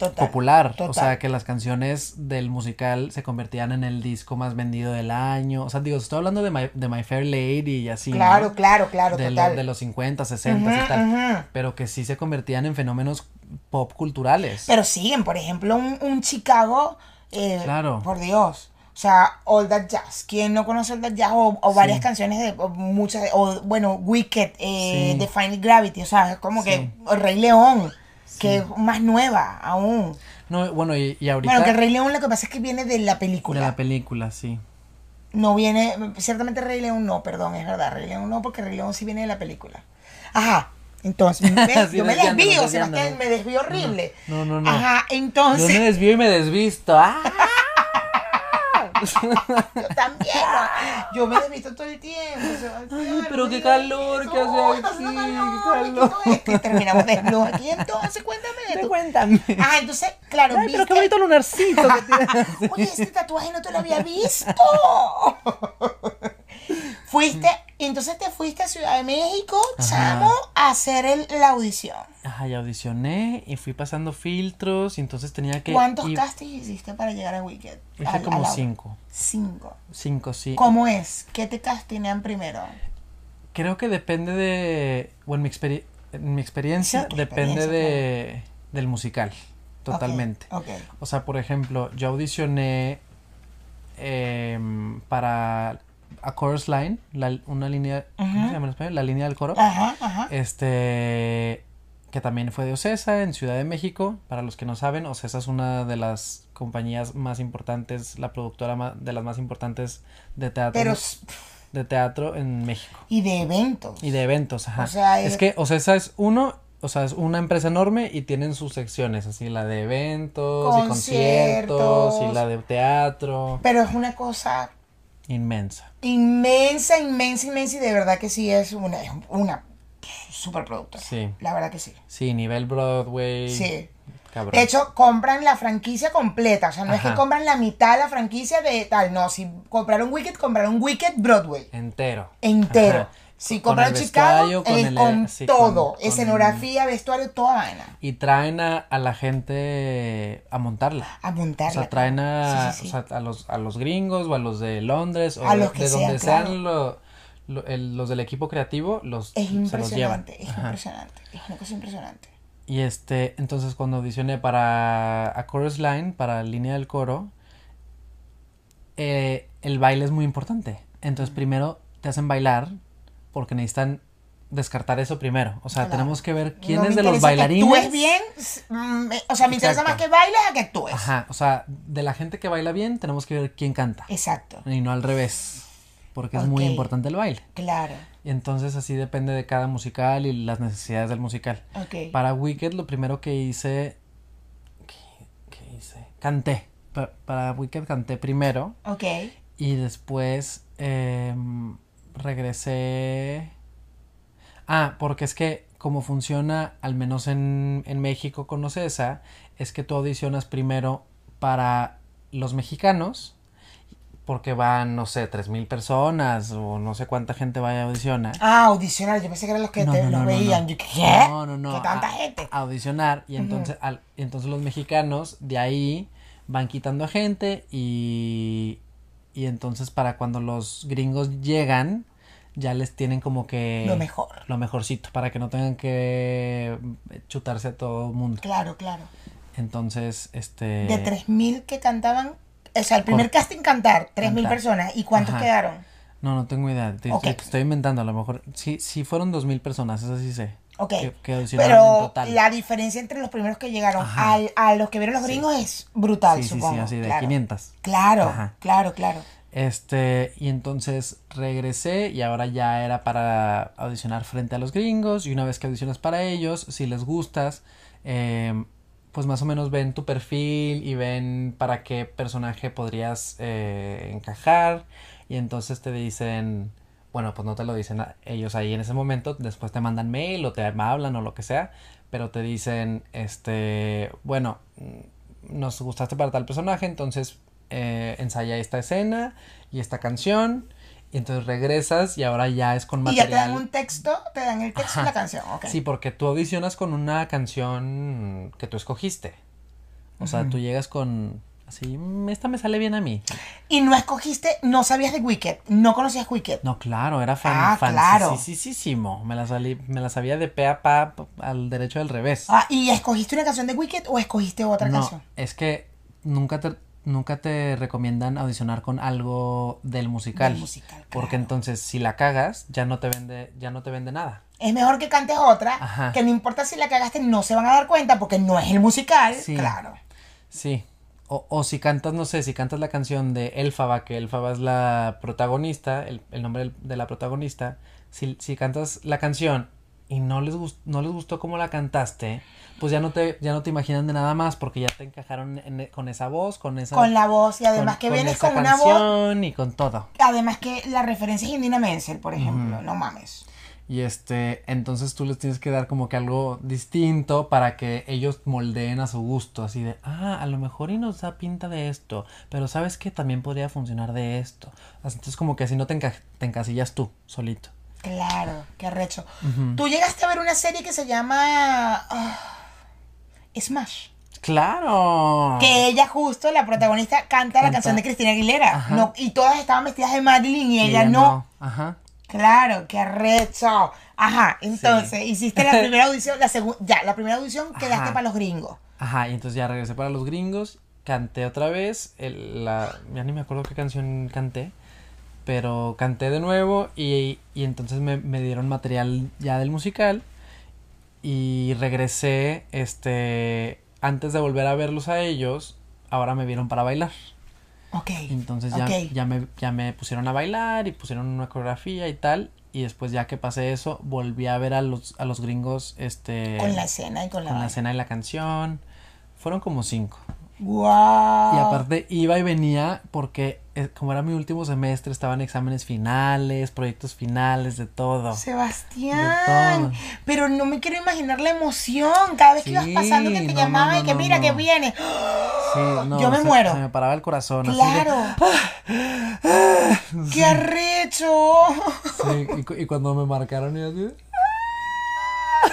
Total. popular. total. O sea, que las canciones del musical se convertían en el disco más vendido del año. O sea, digo, estoy hablando de My, de My Fair Lady y así. ¿no? Claro, claro, claro, de, lo- total. de los 50, 60 y tal. Pero que sí se convertían en fenómenos pop culturales. Pero siguen, por ejemplo, un, un Chicago. eh, Claro. Por Dios. O sea, All That Jazz. ¿Quién no conoce All That Jazz? O, o varias Sí. canciones de. O muchas. O bueno, Wicked, eh, Sí. Define Gravity. O sea, es como que. Sí. Rey León. Que es más nueva aún. No, bueno, y, y ahorita Bueno, que Rey León lo que pasa es que viene de la película. de la película, sí. No viene, ciertamente Rey León no, perdón, es verdad, Rey León no, porque Rey León sí viene de la película. Ajá, entonces, yo me desvío. Sebastián, me desvío horrible. No, no, no. Ajá, Yo entonces, me desvío y me desvisto. ¡Ah! yo también, ¿no? yo me desvisto todo el tiempo. Ay, pero qué calor digas que eso. hace aquí, qué ¿y calor. terminamos desnudos aquí, entonces, cuéntame tú. Cuéntame. Ah, entonces, claro, Ay, pero qué bonito lunarcito que tienes. Oye, este tatuaje no te lo había visto. fuiste, entonces te fuiste a Ciudad de México, Ajá. chamo, a hacer el- la audición. Ajá, y audicioné y fui pasando filtros y entonces tenía que... ¿Cuántos ir- castings hiciste para llegar a Wicked? Hice como a la- cinco. Cinco. Cinco, sí. ¿Cómo es? ¿Qué te castinean primero? Creo que depende de... Bueno, mi, en mi experiencia Sí, depende experiencia, de, del musical. Totalmente. Ok. ok. O sea, por ejemplo, yo audicioné em, para A Chorus Line, la- una línea, ¿cómo se llama en español? La línea del coro. Ajá, ajá. Este, que también fue de Ocesa, en Ciudad de México. Para los que no saben, Ocesa es una de las compañías más importantes, la productora de las más importantes de teatro, Pero, de teatro en México. y de eventos. Y de eventos, ajá. O sea, es es- que Ocesa es uno, o sea, es una empresa enorme y tienen sus secciones, así la de eventos y conciertos y Conciertos. la de teatro. Pero es una cosa Inmensa. inmensa, inmensa, inmensa y de verdad que sí es una, es una super productora. Sí. La verdad que sí. Sí, nivel Broadway. Sí. Cabrón. De hecho, compran la franquicia completa. O sea, no es que compran la mitad de la franquicia de tal. No, si compraron Wicked, compraron Wicked Broadway. entero. Entero. Ajá. Si el Chicago, con el- con sí, todo. con- con- Escenografía, vestuario, toda vaina. Y traen a, a la gente a montarla. A montarla. O sea, traen a, Sí, sí, sí. o sea, a, los, a los gringos o a los de Londres o A los que de donde sean, sean lo- lo- el- los del equipo creativo, los, es se los llevan. Es Ajá. impresionante. Es una cosa impresionante. Y este, entonces cuando audicioné para A Chorus Line, para Línea del Coro, eh, el baile es muy importante. Entonces primero te hacen bailar porque necesitan descartar eso primero. O sea, Claro. tenemos que ver quién es de los interesa que bailarines. actúes bien. mm, O sea, me interesa más que bailes a que actúes. Ajá, o sea, de la gente que baila bien tenemos que ver quién canta. Exacto. Y no al revés. Porque es muy importante el baile. Claro. Y entonces así depende de cada musical y las necesidades del musical. Ok. Para Wicked lo primero que hice... ¿Qué, qué hice? Canté. Pa- para Wicked canté primero. Ok. Y después em, regresé... Ah, porque es que como funciona, al menos en, en México con Ocesa, es que tú audicionas primero para los mexicanos, porque van, no sé, tres mil personas o no sé cuánta gente vaya a audicionar. Ah, audicionar. Yo pensé que eran los que No, te, no, los no, veían. no. Yo, ¿qué? No, no, no. ¿Qué tanta a- gente? a audicionar y entonces, al- entonces los mexicanos de ahí van quitando a gente y, y entonces para cuando los gringos llegan ya les tienen como que Lo mejor. lo mejorcito para que no tengan que chutarse a todo el mundo. Claro, claro. Entonces, este De 3.000 que cantaban. O sea, el primer Cor- casting cantar, 3.000 Cantar. personas. ¿Y cuántos Ajá. quedaron? no, no tengo idea. Te, estoy inventando a lo mejor. Sí, sí fueron dos mil personas, eso sí sé. Ok. Que, que audicionaron en Pero total. la diferencia entre los primeros que llegaron al- a los que vieron los gringos es brutal, sí, sí, supongo. sí, así de claro. 500. Claro, Ajá. claro, claro. Este, y entonces regresé y ahora ya era para audicionar frente a los gringos y una vez que audicionas para ellos, si les gustas, eh, pues más o menos ven tu perfil y ven para qué personaje podrías eh, encajar. Y entonces te dicen, bueno, pues no te lo dicen a- ellos ahí en ese momento, después te mandan mail o te hablan o lo que sea, pero te dicen, este, bueno, mm, nos gustaste para tal personaje, entonces eh, ensaya esta escena y esta canción, y entonces regresas y ahora ya es con Y material. ya te dan un texto, te dan el texto y la Ajá. canción, ok. Sí, porque tú audicionas con una canción que tú escogiste. O sea, tú llegas con así, "Mm, esta me sale bien a mí. Y no escogiste, no sabías de Wicked, no conocías Wicked. No, claro, era fan, Ah, claro. fancísimo. Me la salí, me la sabía de pe a pa al derecho del revés. Ah, ¿y escogiste una canción de Wicked o escogiste otra no, canción? es que nunca te nunca te recomiendan audicionar con algo del musical. Del musical, Porque entonces si la cagas, ya no te vende, ya no te vende nada. Es mejor que cantes otra, Ajá. que no importa si la cagaste, no se van a dar cuenta porque no es el musical. Sí. Claro. Sí. O, o si cantas, no sé, si cantas la canción de Elfaba, que Elfaba es la protagonista, el, el nombre de la protagonista, si, si cantas la canción y no les, gust- no les gustó cómo la cantaste, pues ya no te, ya no te imaginan de nada más porque ya te encajaron en- con esa voz, con esa... Con la voz y además que vienes con una voz. y con todo. Además que la referencia es Indina Menzel, por ejemplo. No mames. Y este, entonces tú les tienes que dar como que algo distinto para que ellos moldeen a su gusto, así de, ah, a lo mejor y nos da pinta de esto, pero sabes que también podría funcionar de esto. Entonces como que así no te, enca- te encasillas tú, solito. Claro, qué arrecho. Tú llegaste a ver una serie que se llama ah, Smash. ¡Claro! Que ella justo, la protagonista, canta, la canción de Cristina Aguilera. Ajá. No, y todas estaban vestidas de Madeline y, Y ella, no. Ajá. Claro, qué arrecho. Ajá, entonces hiciste la primera audición, la segunda, ya, la primera audición quedaste Ajá. para los gringos. Ajá, y entonces ya regresé para los gringos, canté otra vez, el- la, ya ni me acuerdo qué canción canté, pero canté de nuevo y, y entonces me, me dieron material ya del musical y regresé, este, antes de volver a verlos a ellos, ahora me vieron para bailar. Ok. Entonces ya, ya, me, ya me pusieron a bailar y pusieron una coreografía y tal. Y después ya que pasé eso, volví a ver a los, a los gringos, este... Con la escena y con la. con la escena y la canción. Fueron como cinco. Guau. Y aparte iba y venía porque eh, como era mi último semestre, estaban exámenes finales, proyectos finales, de todo. Sebastián, De todo. pero no me quiero imaginar la emoción cada vez que ibas pasando que te no, llamaban no, y que mira que viene. Sí, no, Yo me se- muero. Se me paraba el corazón. así de- Claro. ¡Qué arrecho! sí, y, y cuando me marcaron y así.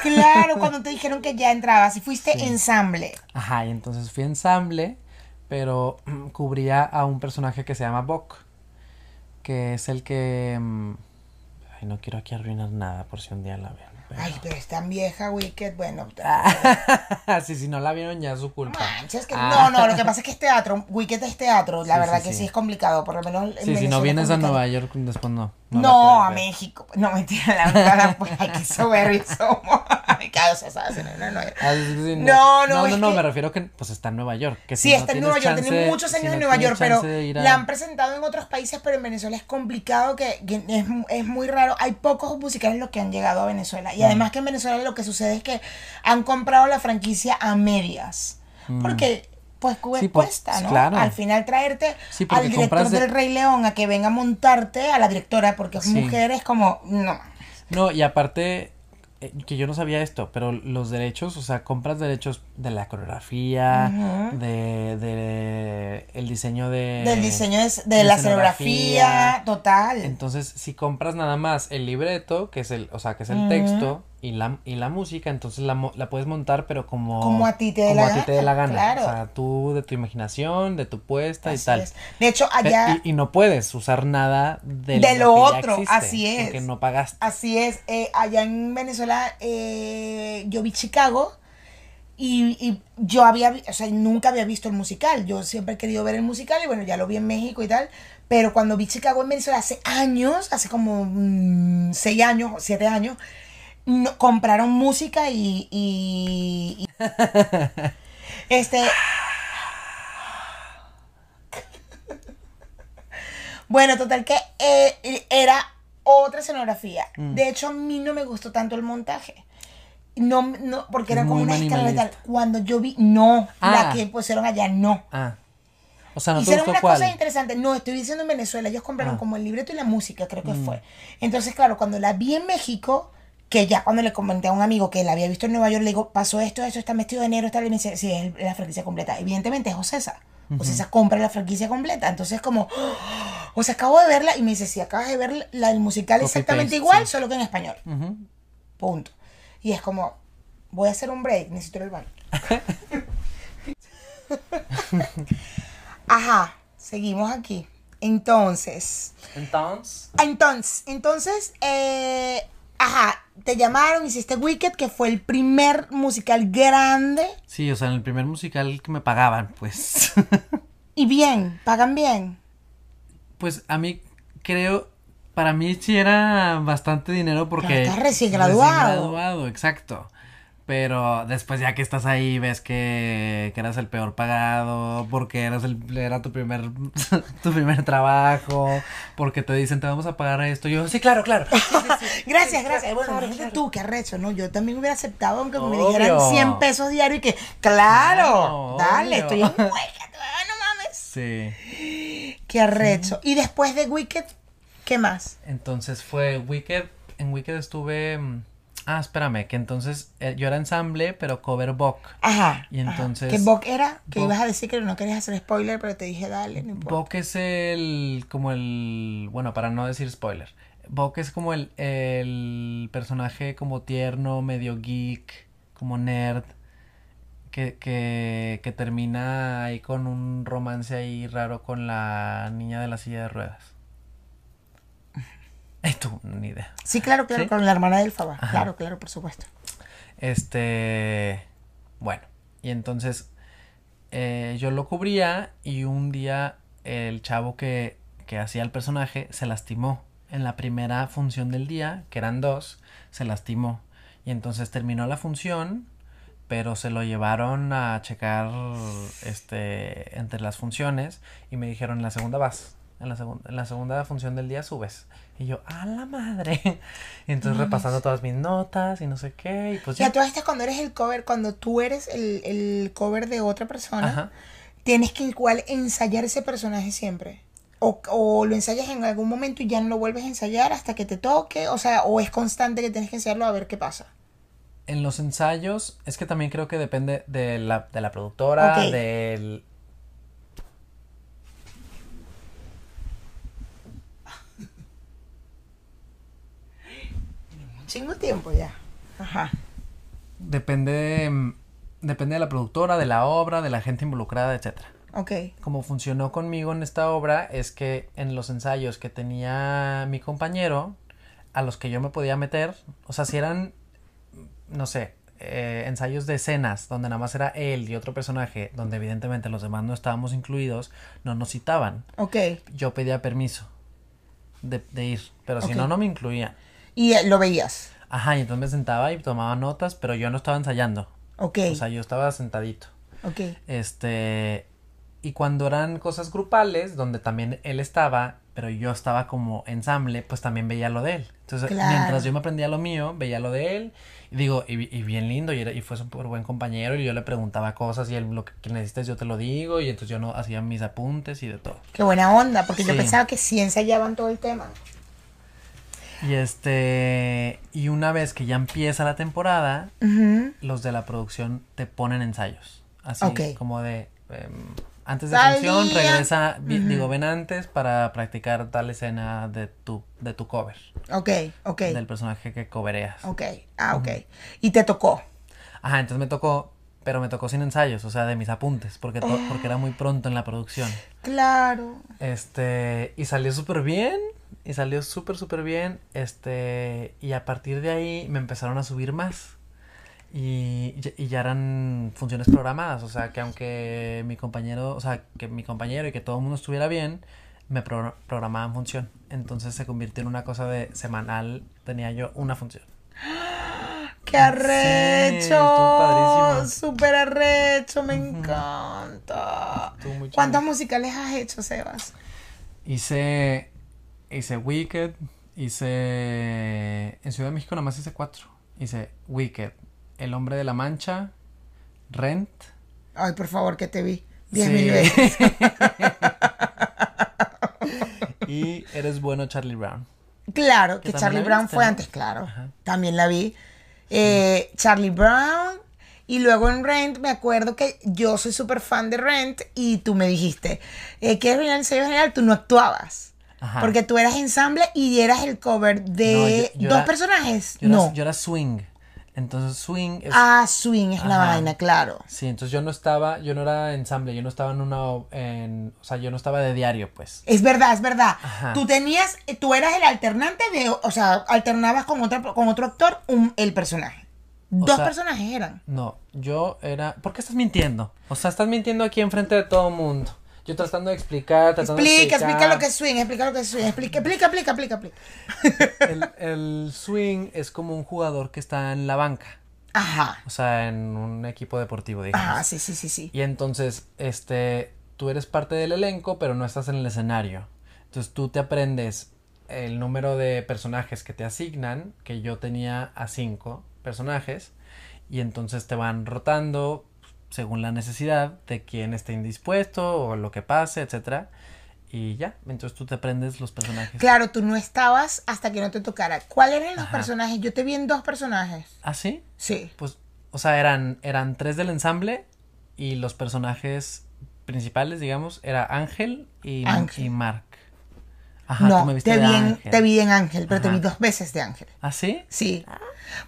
Claro, cuando te dijeron que ya entrabas y fuiste Sí. ensamble. Ajá, y entonces fui ensamble, pero mm, cubría a un personaje que se llama Bok, que es el que... mm, Ay, no quiero aquí arruinar nada por si un día la ven. pero- Ay, pero es tan vieja, Wicked. Bueno, sí, si no la vieron ya es su culpa. manches que Ah. no, no, lo que pasa es que es teatro. Wicked es teatro. La Sí, verdad sí, que sí. es complicado, por lo menos. en Sí, si no es vienes a. Nueva York, después no. No, a. México. No, mentira, la verdad, pues, ay, qué soberbios somos. No, no, no. Ah, No, no, no, no, que- me refiero que pues está en Nueva York. Que Sí, no está en Nueva York, tiene muchos años no en Nueva York, pero a- la han presentado en otros países, pero en Venezuela es complicado, que, es, es muy raro. Hay pocos musicales los que han llegado a Venezuela. Mm. Y además que en Venezuela lo que sucede es que han comprado la franquicia a medias. Porque, pues, Sí, pues, cuesta, ¿no? claro. Al final traerte Sí, al director de- del Rey León a que venga a montarte, a la directora, porque es Sí. mujer, es como, no. No, y aparte, eh, que yo no sabía esto, pero los derechos, o sea, compras derechos de la coreografía, Ujú. de, de el diseño de... Del diseño de, de de la escenografía. total. Entonces, si compras nada más el libreto, que es el, o sea, que es el texto y la, y la música, entonces la, la puedes montar, pero como... Como a ti te dé como la a ti te dé la gana, gana. claro. O sea, tú de tu imaginación, de tu puesta Así y tal. es. De hecho, Pe- allá... Y, y no puedes usar nada de, De lo que ya otro, existe, así es. Porque no pagaste. Así es, eh, allá en Venezuela eh, yo vi Chicago y, y yo había, o sea, nunca había visto el musical, yo siempre he querido ver el musical y bueno, ya lo vi en México y tal, pero cuando vi Chicago en Venezuela hace años, hace como mm, seis años o siete años, no- compraron música y, y- y- este Bueno, total que eh, era otra escenografía. Mm. De hecho, a mí no me gustó tanto el montaje. No, no, porque era como una escalera y tal. Cuando yo vi, no, la Ah. que pusieron allá, no. Ah. O sea, ¿no te Hicieron gustó una cuál? cosa interesante. No, estoy diciendo en Venezuela. Ellos compraron Ah. Mm. como el libreto y la música, creo que fue. Entonces, claro, cuando la vi en México, que ya cuando le comenté a un amigo que la había visto en Nueva York, le digo, pasó esto, esto, está vestido de negro, está y me dice, sí, es la franquicia completa. Evidentemente es Ocesa. Ocesa compra la franquicia completa. Entonces, como, o sea, acabo de verla y me dice, sí, acabas de ver la, el musical Copy exactamente paste, igual, sí. solo que en español. Punto. Y es como, voy a hacer un break, necesito ir al baño. Ajá, seguimos aquí. Entonces, Entonces. entonces, entonces, eh, ajá, te llamaron, hiciste Wicked, que fue el primer musical grande Sí, o sea, en el primer musical que me pagaban, pues. y bien, pagan bien. pues a mí creo, para mí sí era bastante dinero porque... Claro, estás recién graduado. graduado, exacto. Pero después ya que estás ahí ves que, que eras el peor pagado, porque eras el, era tu primer, tu primer trabajo, porque te dicen te vamos a pagar esto. Yo, sí, claro, claro. Gracias, gracias. Bueno, claro, tú, qué arrecho, ¿no? Yo también hubiera aceptado aunque me dijeran 100 pesos diarios y que, claro, Claro, dale, obvio. estoy en Wicked, no mames. Sí. Qué arrecho. Y después de Wicked, ¿qué más? Entonces fue Wicked, en Wicked estuve... mm, Ah, espérame, que entonces eh, yo era ensamble, pero cover Bok. Ajá. Y ajá. entonces- ¿Qué Bok era? Que ibas a decir que no querías hacer spoiler, pero te dije dale, no importa. Bok es el, como el, bueno, para no decir spoiler, Bok es como el, el personaje como tierno, medio geek, como nerd, que, que, que termina ahí con un romance ahí raro con la niña de la silla de ruedas. Tú, ni idea. Sí, claro, claro, ¿Sí? con la hermana del Faba. Ajá. Claro, claro, por supuesto. Este, bueno, y entonces eh, yo lo cubría y un día el chavo que, que hacía el personaje se lastimó en la primera función del día, que eran dos, se lastimó. Y entonces terminó la función, pero se lo llevaron a checar este entre las funciones y me dijeron en la segunda vas. En la, en la segunda función del día subes. Y yo, ¡a la madre! Y entonces repasando todas mis notas y no sé qué. Y pues Y a ya. todas estas, cuando eres el cover, cuando tú eres el, el cover de otra persona, Ajá. tienes que igual ensayar ese personaje siempre. O, o lo ensayas en algún momento y ya no lo vuelves a ensayar hasta que te toque. O sea, o es constante que tienes que ensayarlo a ver qué pasa. En los ensayos, es que también creo que depende de la, de la productora, del... Chingo tiempo ya. Ajá. Depende de, mm, depende de la productora, de la obra, de la gente involucrada, etcétera. Ok. Como funcionó conmigo en esta obra es que en los ensayos que tenía mi compañero, a los que yo me podía meter, o sea, si eran, no sé, eh, ensayos de escenas donde nada más era él y otro personaje, donde evidentemente los demás no estábamos incluidos, no nos citaban. Ok. Yo pedía permiso de, de ir, pero si no, no me incluían. Y eh, lo veías. Ajá, y entonces me sentaba y tomaba notas, pero yo no estaba ensayando. Ok. O sea, yo estaba sentadito. ok. Este. Y cuando eran cosas grupales, donde también él estaba, pero yo estaba como ensamble, pues también veía lo de él. Entonces, Claro. mientras yo me aprendía lo mío, veía lo de él. Y digo, y, y bien lindo, y, era- y fue súper buen compañero, y yo le preguntaba cosas, y él lo que, que necesites yo te lo digo, y entonces yo no hacía mis apuntes y de todo. Qué buena onda, porque yo pensaba que sí ensayaban todo el tema. Y este. Y una vez que ya empieza la temporada, los de la producción te ponen ensayos. Así como de. em, antes de función, día. regresa, vi- Ujú. digo, ven antes para practicar tal escena de tu, de tu cover, Ok, ok. del personaje que covereas. Ok. Ah, ok. Y te tocó. Ajá, entonces me tocó, pero me tocó sin ensayos, o sea, de mis apuntes, porque, to- porque era muy pronto en la producción. Claro. Este, y salió súper bien, y salió súper, súper bien, este, y a partir de ahí me empezaron a subir más. Y, ya- y ya eran funciones programadas, o sea, que aunque mi compañero, o sea, que mi compañero y que todo el mundo estuviera bien, me pro- programaban función. Entonces se convirtió en una cosa de semanal, tenía yo una función. ¡Qué arrecho! Súper arrecho, me encanta. Muy ¿Cuántos musicales has hecho, Sebas? Hice, hice Wicked, hice, en Ciudad de México nada más hice cuatro. Hice Wicked, El Hombre de la Mancha, Rent, Ay, por favor, que te vi. Diez Sí. mil veces. y eres bueno Charlie Brown. Claro, que Charlie Brown fue antes, claro. También la vi. Eh, Charlie Brown. Y luego en Rent me acuerdo que yo soy súper fan de Rent y tú me dijiste, eh, ¿quieres venir al ensayo general? Tú no actuabas. Ajá. Porque tú eras ensamble y eras el cover de No, yo- yo dos era- personajes. Yo era, no. yo era swing. Entonces swing es... Ah, swing es la vaina, claro. Sí, entonces yo no estaba, yo no era ensamble, yo no estaba en una, o- en, o sea, yo no estaba de diario, pues. Es verdad, es verdad. Ajá. Tú tenías, tú eras el alternante de, o sea, alternabas con otro, con otro actor un, el personaje. Dos sea, personajes eran. No, yo era, ¿por qué estás mintiendo? O sea, estás mintiendo aquí enfrente de todo el mundo. Yo tratando de explicar, tratando Explica, de explica lo que es swing, explica lo que es swing, explica, explica, explica, explica, explica. El, el swing es como un jugador que está en la banca, Ajá. o sea, en un equipo deportivo, digamos. Ajá, sí, sí, sí, sí. Y entonces, este, tú eres parte del elenco, pero no estás en el escenario. Entonces tú te aprendes el número de personajes que te asignan, que yo tenía a cinco personajes, y entonces te van rotando según la necesidad de quien esté indispuesto o lo que pase, etcétera. Y ya, entonces tú te aprendes los personajes. Claro, tú no estabas hasta que no te tocara. ¿Cuáles eran los Ajá. personajes? Yo te vi en dos personajes. ¿Ah, sí? Sí. Pues, o sea, eran, eran tres del ensamble y los personajes principales, digamos, era Ángel y, Ángel. y Mark. Ajá, tú no, me viste te vi, en, Ángel. te vi en Ángel, pero te Ajá. vi dos veces de Ángel. ¿Ah, sí? Sí.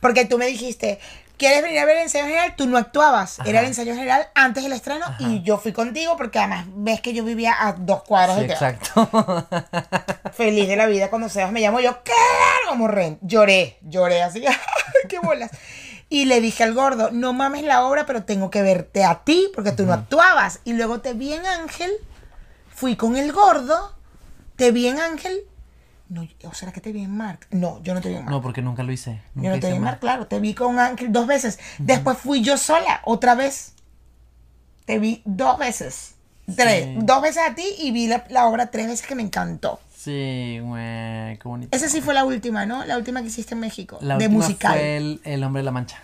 Porque tú me dijiste, ¿quieres venir a ver el ensayo general? Tú no actuabas. Era el ensayo general antes del estreno y yo fui contigo porque además ves que yo vivía a dos cuadras Sí, de teatro. exacto. Feliz de la vida cuando Sebas me llamó. Yo, claro, como Ren. Lloré, lloré así. ¡ay, ¡Qué bolas! Y le dije al gordo, no mames la obra, pero tengo que verte a ti porque tú no actuabas. Y luego te vi en Ángel, fui con el gordo, te vi en Ángel. No, ¿O será que te vi en Mark? No, yo no te vi en Mark. no, porque nunca lo hice. Yo no te vi en. Mark, claro. Te vi con Ángel dos veces. Después fui yo sola, otra vez. Te vi dos veces. Tres. Sí. Dos veces a ti y vi la, la obra tres veces que me encantó. Sí, güey, qué bonito. Esa sí fue la última, ¿no? La última que hiciste en México. La de última musical. fue el, el Hombre de la Mancha.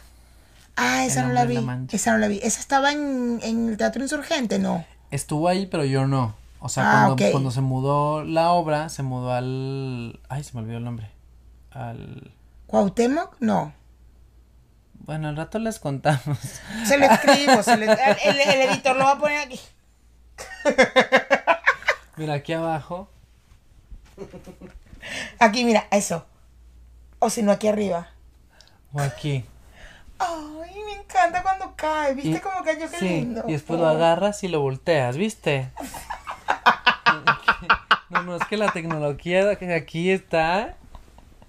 Ah, esa El no la vi. la. Esa no la vi. Esa estaba en, en el Teatro Insurgente, ¿no? Estuvo ahí, pero yo no. O sea, Ah, cuando, cuando se mudó la obra, se mudó al... Ay, se me olvidó el nombre. Al... ¿Cuauhtémoc? No. Bueno, al rato les contamos. Se lo escribo. se lo- el, el- el editor lo va a poner aquí. Mira, aquí abajo. Aquí, mira, eso. O si no, aquí arriba. O aquí. Ay, me encanta cuando cae. ¿Viste Y- cómo cayó? Qué sí, lindo. y después lo agarras y lo volteas, ¿viste? No, no, es que la tecnología que aquí está.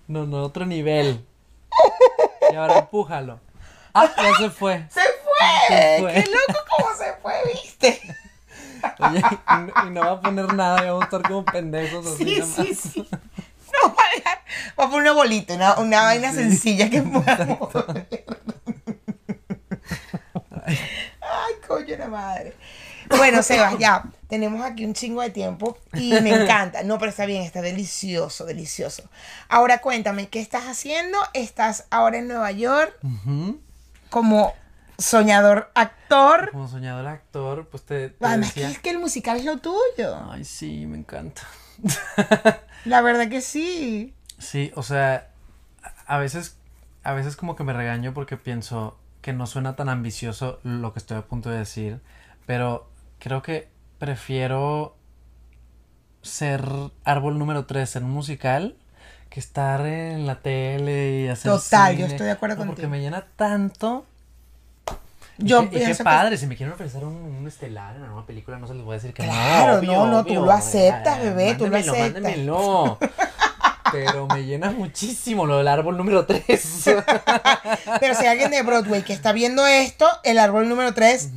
No, no, otro nivel. Y ahora empújalo. Ah, ya se fue. ¡Se fue! Se fue. ¡Qué loco cómo se fue, viste! Oye, y, no- y no va a poner nada, y vamos a estar como pendejos así. Sí, nomás. sí, sí. No va a. Va a poner una bolita, una, una vaina sencilla que poner. Ay, coño la madre. Bueno, Sebas, ya. Tenemos aquí un chingo de tiempo y me encanta. No, pero está bien, está delicioso, delicioso. Ahora cuéntame, ¿qué estás haciendo? ¿Estás ahora en Nueva York como soñador actor? Como soñador actor, pues te, te Además, que es que el musical es lo tuyo. Ay, sí, me encanta. La verdad que sí. Sí, o sea, a veces, a veces como que me regaño porque pienso que no suena tan ambicioso lo que estoy a punto de decir, pero creo que prefiero ser árbol número 3 en un musical que estar en la tele y hacer Total, yo estoy de acuerdo No, Porque contigo. me llena tanto. Y Yo qué- y qué, que- padre, si me quieren ofrecer un, un estelar en una nueva película, no se les voy a decir que Claro, no. no, no, tú lo aceptas, bebé, tú lo aceptas. mándemelo. Pero me llena muchísimo lo del árbol número 3. Pero si hay alguien de Broadway que está viendo esto, el árbol número 3.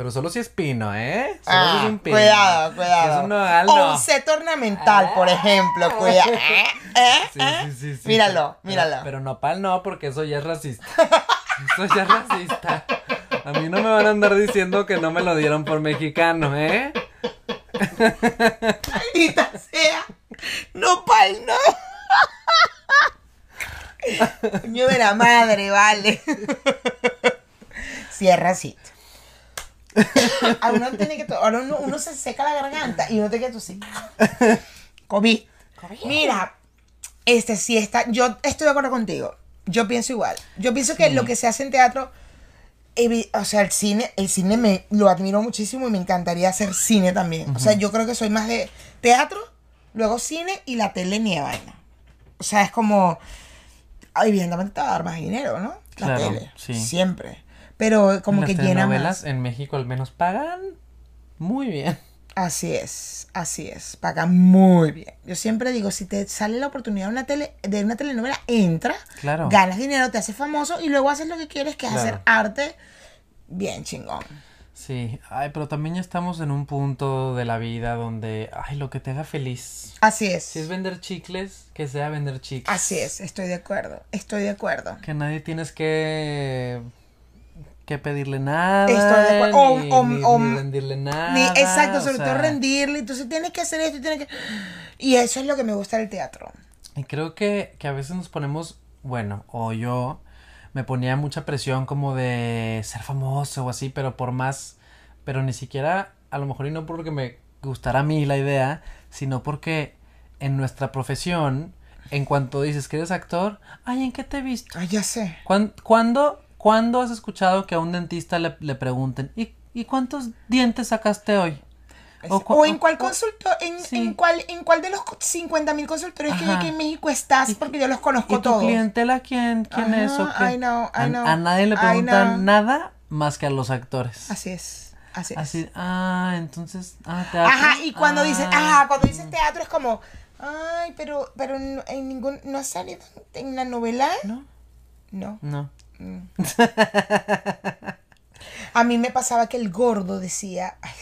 Pero solo si es pino, ¿eh? Solo si Ah, es un pino. cuidado, cuidado. es un nogal, O no. un set ornamental, por ejemplo. Cuidado. ¿Eh? ¿Eh? Sí, ¿Eh? sí, sí, sí, Míralo, pero- míralo. Pero, pero nopal no, porque eso ya es racista. Eso ya es racista. A mí no me van a andar diciendo que no me lo dieron por mexicano, ¿eh? Maldita sea. No, pal, no. Coño de la madre, vale. Cierra así. A uno tiene que ahora uno, uno se seca la garganta y uno tiene que tosir. Comí. Mira, este sí está. Yo estoy de acuerdo contigo. Yo pienso igual. Yo pienso que lo que se hace en teatro. O sea, el cine, el cine me lo admiro muchísimo y me encantaría hacer cine también. O sea, yo creo que soy más de teatro, luego cine y la tele ni de vaina. O sea, es como. Evidentemente te va a dar más dinero, ¿no? La Claro, tele. sí. Siempre. Pero como que llena telenovelas más. en México al menos pagan muy bien. Así es, así es. Paga muy bien. Yo siempre digo, si te sale la oportunidad de una, tele, de una telenovela, entra, Claro. ganas dinero, te haces famoso y luego haces lo que quieres, que es Claro. hacer arte bien chingón. Sí, ay, pero también ya estamos en un punto de la vida donde, ay, lo que te haga feliz. Así es. Si es vender chicles, que sea vender chicles. Así es, estoy de acuerdo, estoy de acuerdo. Que nadie tienes que que pedirle nada. Estoy de acuerdo. Ni, o- ni- rendirle nada. Ni- exacto, sobre sea, todo rendirle. Entonces tienes que hacer esto y tienes que... Y eso es lo que me gusta del teatro. Y creo que, que a veces nos ponemos, bueno, o yo me ponía mucha presión como de ser famoso o así, pero por más, pero ni siquiera, a lo mejor y no porque me gustara a mí la idea, sino porque en nuestra profesión, en cuanto dices que eres actor, ay, ¿en qué te he visto? Ay, ya sé. ¿Cuán- ¿Cuándo, cuándo has escuchado que a un dentista le, le pregunten, ¿y, ¿y cuántos dientes sacaste hoy? O, en cuál o- consultor, en, sí. en cuál, en cuál de los 50 mil consultores que aquí en México estás, porque yo los ¿Y conozco tu todos. clientela quién, quién es o Ajá, qué? I know, I a, know, a nadie le preguntan nada más que a los actores. Así es, así es. Ah, entonces, ah, teatro. Ajá, y cuando dices, Ah. ajá, cuando dices teatro es como, ay, pero, pero en, en ningún, no ha salido en la novela, No, no. no. A mí me pasaba que el gordo decía, ay,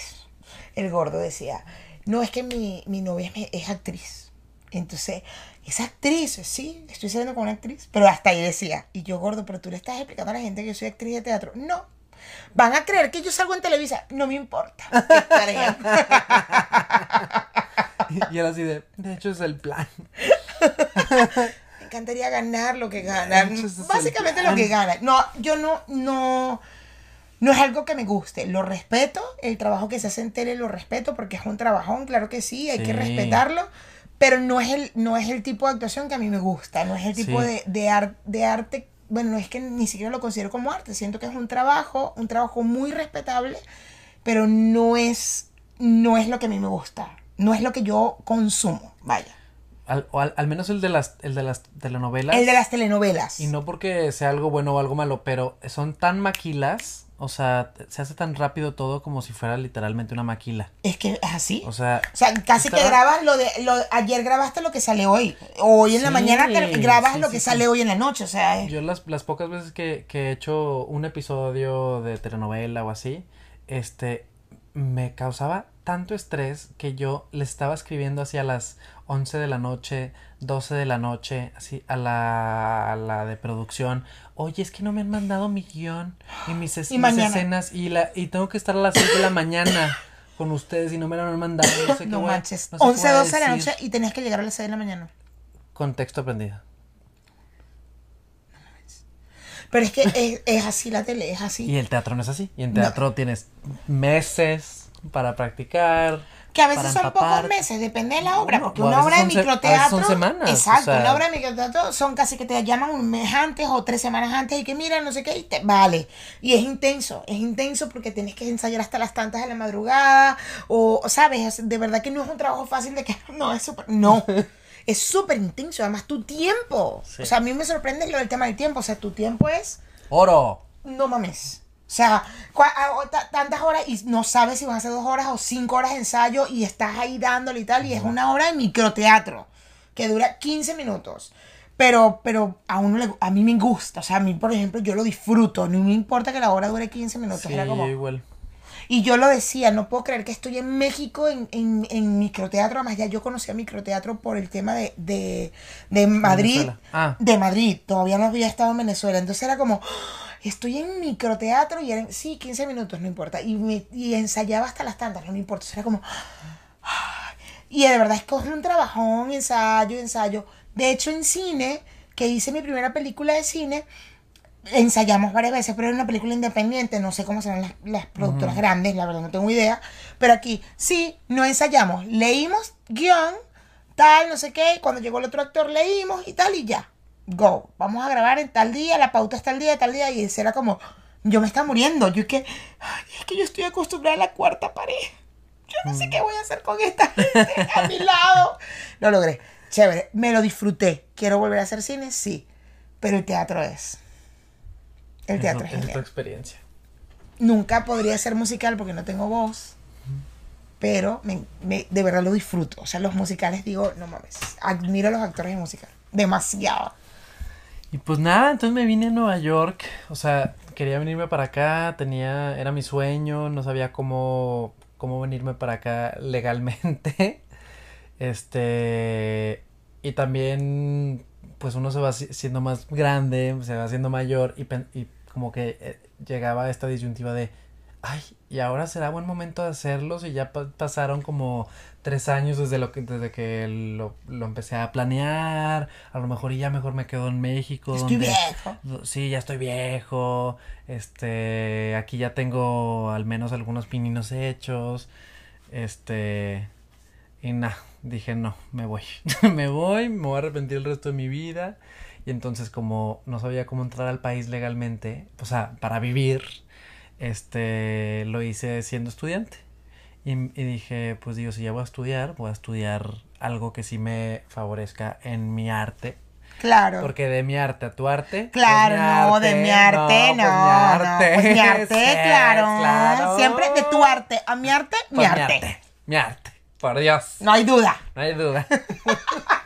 el gordo decía, no es que mi, mi novia es, es actriz. Entonces, es actriz, sí, estoy saliendo con una actriz, pero hasta ahí decía, y yo gordo, pero tú le estás explicando a la gente que yo soy actriz de teatro. No, van a creer que yo salgo en Televisa, no me importa. Y era así de, de hecho es el plan. Me encantaría ganar lo que gana. Básicamente lo que gana. No, yo no, no, no es algo que me guste. Lo respeto. El trabajo que se hace en tele lo respeto porque es un trabajón, claro que sí, hay que respetarlo. Pero no es el, no es el tipo de actuación que a mí me gusta. No es el tipo Sí. de, de, ar- de arte. Bueno, no es que ni siquiera lo considero como arte. Siento que es un trabajo, un trabajo muy respetable, pero no es, no es lo que a mí me gusta. No es lo que yo consumo. Vaya. Al, o al, al menos el de las, el de las telenovelas. El de las telenovelas. Y no porque sea algo bueno o algo malo, pero son tan maquilas, o sea, se hace tan rápido todo como si fuera literalmente una maquila. Es que es así. O sea, O sea, casi que grabas lo de lo ayer grabaste lo que sale hoy. O hoy en la mañana te- grabas sí, lo sí, que sale hoy en la noche. O sea, es- Yo las, las pocas veces que, que he hecho un episodio de telenovela o así, este, me causaba tanto estrés que yo le estaba escribiendo así a las 11 de la noche, 12 de la noche, así a la, a la de producción. Oye, es que no me han mandado mi guion y mis, es- Y mis escenas y, la, y tengo que estar a las 6 de la mañana con ustedes y no me lo han mandado. No sé qué no voy a- manches. no sé qué 11, voy a 12 de la noche y tenías que llegar a las 6 de la mañana. Contexto aprendido. Pero es que es, es así la tele, es así. Y el teatro no es así. Y en No. teatro tienes meses para practicar. Que a veces son pocos meses, depende de la obra. No, porque una obra de se- microteatro. son semanas, Exacto, o sea- una obra de microteatro son casi que te llaman un mes antes o tres semanas antes y que mira, no sé qué, y te vale. Y es intenso, es intenso porque tienes que ensayar hasta las tantas de la madrugada. O, ¿sabes? Es- De verdad que no es un trabajo fácil de que no, es súper. No. Es súper intenso, además tu tiempo. Sí. O sea, a mí me sorprende lo del tema del tiempo. O sea, tu tiempo es ¡Oro! no mames. O sea, cua- a- o ta- tantas horas y no sabes si van a ser dos horas o cinco horas de ensayo y estás ahí dándole y tal. Y es una hora de microteatro que dura 15 minutos. Pero, pero a uno le, a mí me gusta. O sea, a mí, por ejemplo, yo lo disfruto. No me importa que la hora dure 15 minutos. Sí, Era como, igual. y yo lo decía, no puedo creer que estoy en México en, en, en microteatro. Además, ya yo conocía microteatro por el tema de, de, de Madrid. Ah. De Madrid. Todavía no había estado en Venezuela. Entonces era como, "Ah, estoy en microteatro y eran, sí, 15 minutos, no importa. Y, me, y ensayaba hasta las tantas, no me importa. Era como, y de verdad es que es un trabajón, ensayo, ensayo. De hecho, en cine, que hice mi primera película de cine, ensayamos varias veces, pero era una película independiente, no sé cómo serán las, las productoras grandes, la verdad no tengo idea, pero aquí sí, no ensayamos, leímos guion, tal, no sé qué, cuando llegó el otro actor leímos y tal y ya, go, vamos a grabar en tal día, la pauta es tal día, tal día, y ese era como, yo me estaba muriendo, yo que, ay, es que yo estoy acostumbrada a la cuarta pared, yo no sé qué voy a hacer con esta gente a mi lado, lo logré, chévere, me lo disfruté, quiero volver a hacer cine, sí, pero el teatro es... El teatro es es tu genial. experiencia. Nunca podría ser musical porque no tengo voz. Pero me- me- de verdad lo disfruto. O sea, los musicales digo, no mames. Admiro a los actores de musical. Demasiado. Y pues nada, entonces me vine a Nueva York, o sea, quería venirme para acá, tenía, era mi sueño, no sabía cómo, cómo venirme para acá legalmente. Este, y también, pues uno se va siendo más grande, se va haciendo mayor y como que eh, llegaba esta disyuntiva de, ay, y ahora será buen momento de hacerlo si ya pa- pasaron como tres años desde lo que desde que lo, lo empecé a planear, a lo mejor y ya mejor me quedo en México Estoy donde viejo. Sí, ya estoy viejo. Este, aquí ya tengo al menos algunos pininos hechos. Este, y nada, dije no, me voy. me voy, me voy a arrepentir el resto de mi vida. Y entonces como no sabía cómo entrar al país legalmente, o sea, para vivir, este, lo hice siendo estudiante. Y, y dije, pues digo, si ya voy a estudiar, voy a estudiar algo que sí me favorezca en mi arte. Claro. Porque de mi arte a tu arte. Claro, pues mi no, de mi arte, no, no, pues pues mi arte, Sí, claro. Siempre de tu arte a mi arte, mi Pues arte. Mi arte. Por Dios. No hay duda. No hay duda.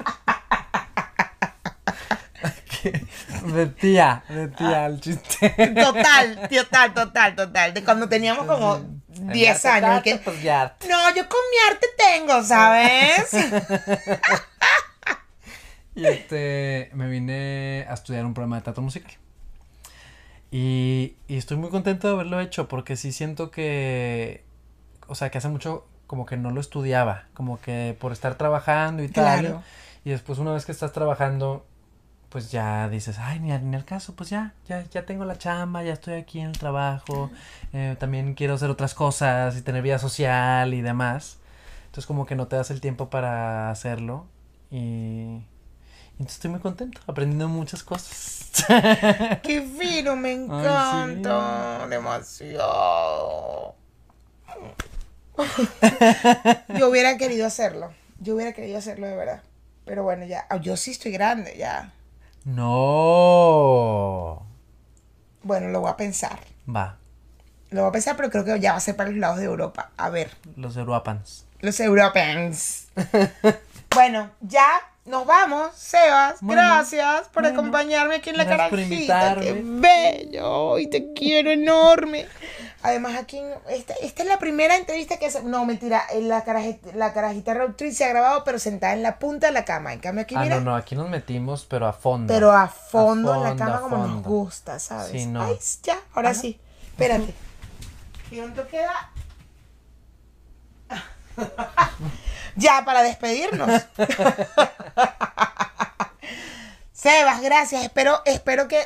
de tía, de tía el chiste. Total, total, total, total. De cuando teníamos como Mi 10 arte años. tanto, que, pues no, yo con mi arte tengo, ¿sabes? Y este, me vine a estudiar un programa de teatro musical. Y, y estoy muy contento de haberlo hecho porque sí siento que, o sea, que hace mucho como que no lo estudiaba, como que por estar trabajando y tal. Claro. Y después una vez que estás trabajando, pues ya dices, ay, ni ni al caso, pues ya, ya, ya tengo la chamba, ya estoy aquí en el trabajo, eh, también quiero hacer otras cosas y tener vida social y demás. Entonces como que no te das el tiempo para hacerlo y... Entonces estoy muy contento, aprendiendo muchas cosas. Qué fino, me encanta. Demasiado. Yo hubiera querido hacerlo. Yo hubiera querido hacerlo de verdad. Pero bueno, ya. Yo sí estoy grande, ya. No. Bueno, lo voy a pensar. Va, Lo voy a pensar, pero creo que ya va a ser para los lados de Europa. A ver, los Euroapans. los Europeans. bueno, ya nos vamos, Sebas. Bueno, gracias por bueno. acompañarme aquí en la carajita. Qué bello. Y te quiero enorme. Además, aquí, esta, esta es la primera entrevista que se... No, mentira, en la, carajita, la carajita road trip se ha grabado, pero sentada en la punta de la cama. En cambio, aquí, Ah, mira, no, no, aquí nos metimos, pero a fondo. pero a fondo, en la cama como nos gusta, ¿sabes? Sí, no. Ay, ya, ahora Ajá. sí. Espérate. ¿Y dónde queda? ya, para despedirnos. Sebas, gracias. Espero, espero que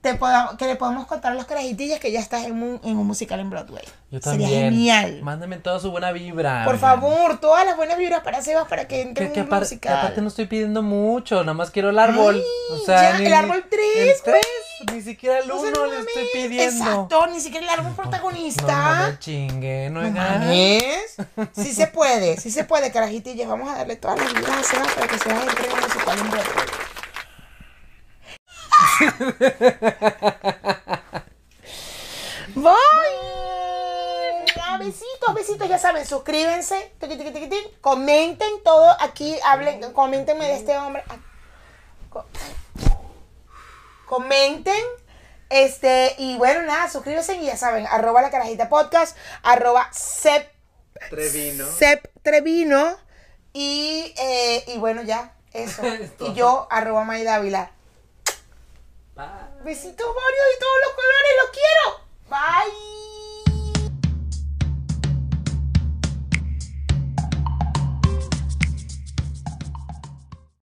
te podamos, que le podamos contar a los carajitillas que ya estás en un, en un musical en Broadway. Yo Sería también. genial. Mándame toda su buena vibra. Por favor, todas las buenas vibras para Sebas para que entre Que, en un que musical. aparte no estoy pidiendo mucho, nada más quiero el árbol. Ay, o sea, ya, ni, el árbol tres, el tres, ni siquiera el No se uno lo le estoy pidiendo. Exacto, ni siquiera el árbol No, protagonista. no me chingue, no, No mames. Sí se puede, sí se puede, carajitillas. Vamos a darle todas las vibras a Sebas para que Sebas entre en un musical en Broadway. Bye. Ah, Besitos, besitos, ya saben, suscríbanse, comenten todo aquí, hablen, coméntenme de este hombre. Co- Comenten, este, y bueno, nada, suscríbanse y ya saben, arroba la carajita podcast, arroba sep, Trevino. sep trevino, y, eh, y bueno, ya, eso. Y yo, arroba May Dávila. Besitos Mario de todos los colores, los quiero. Bye.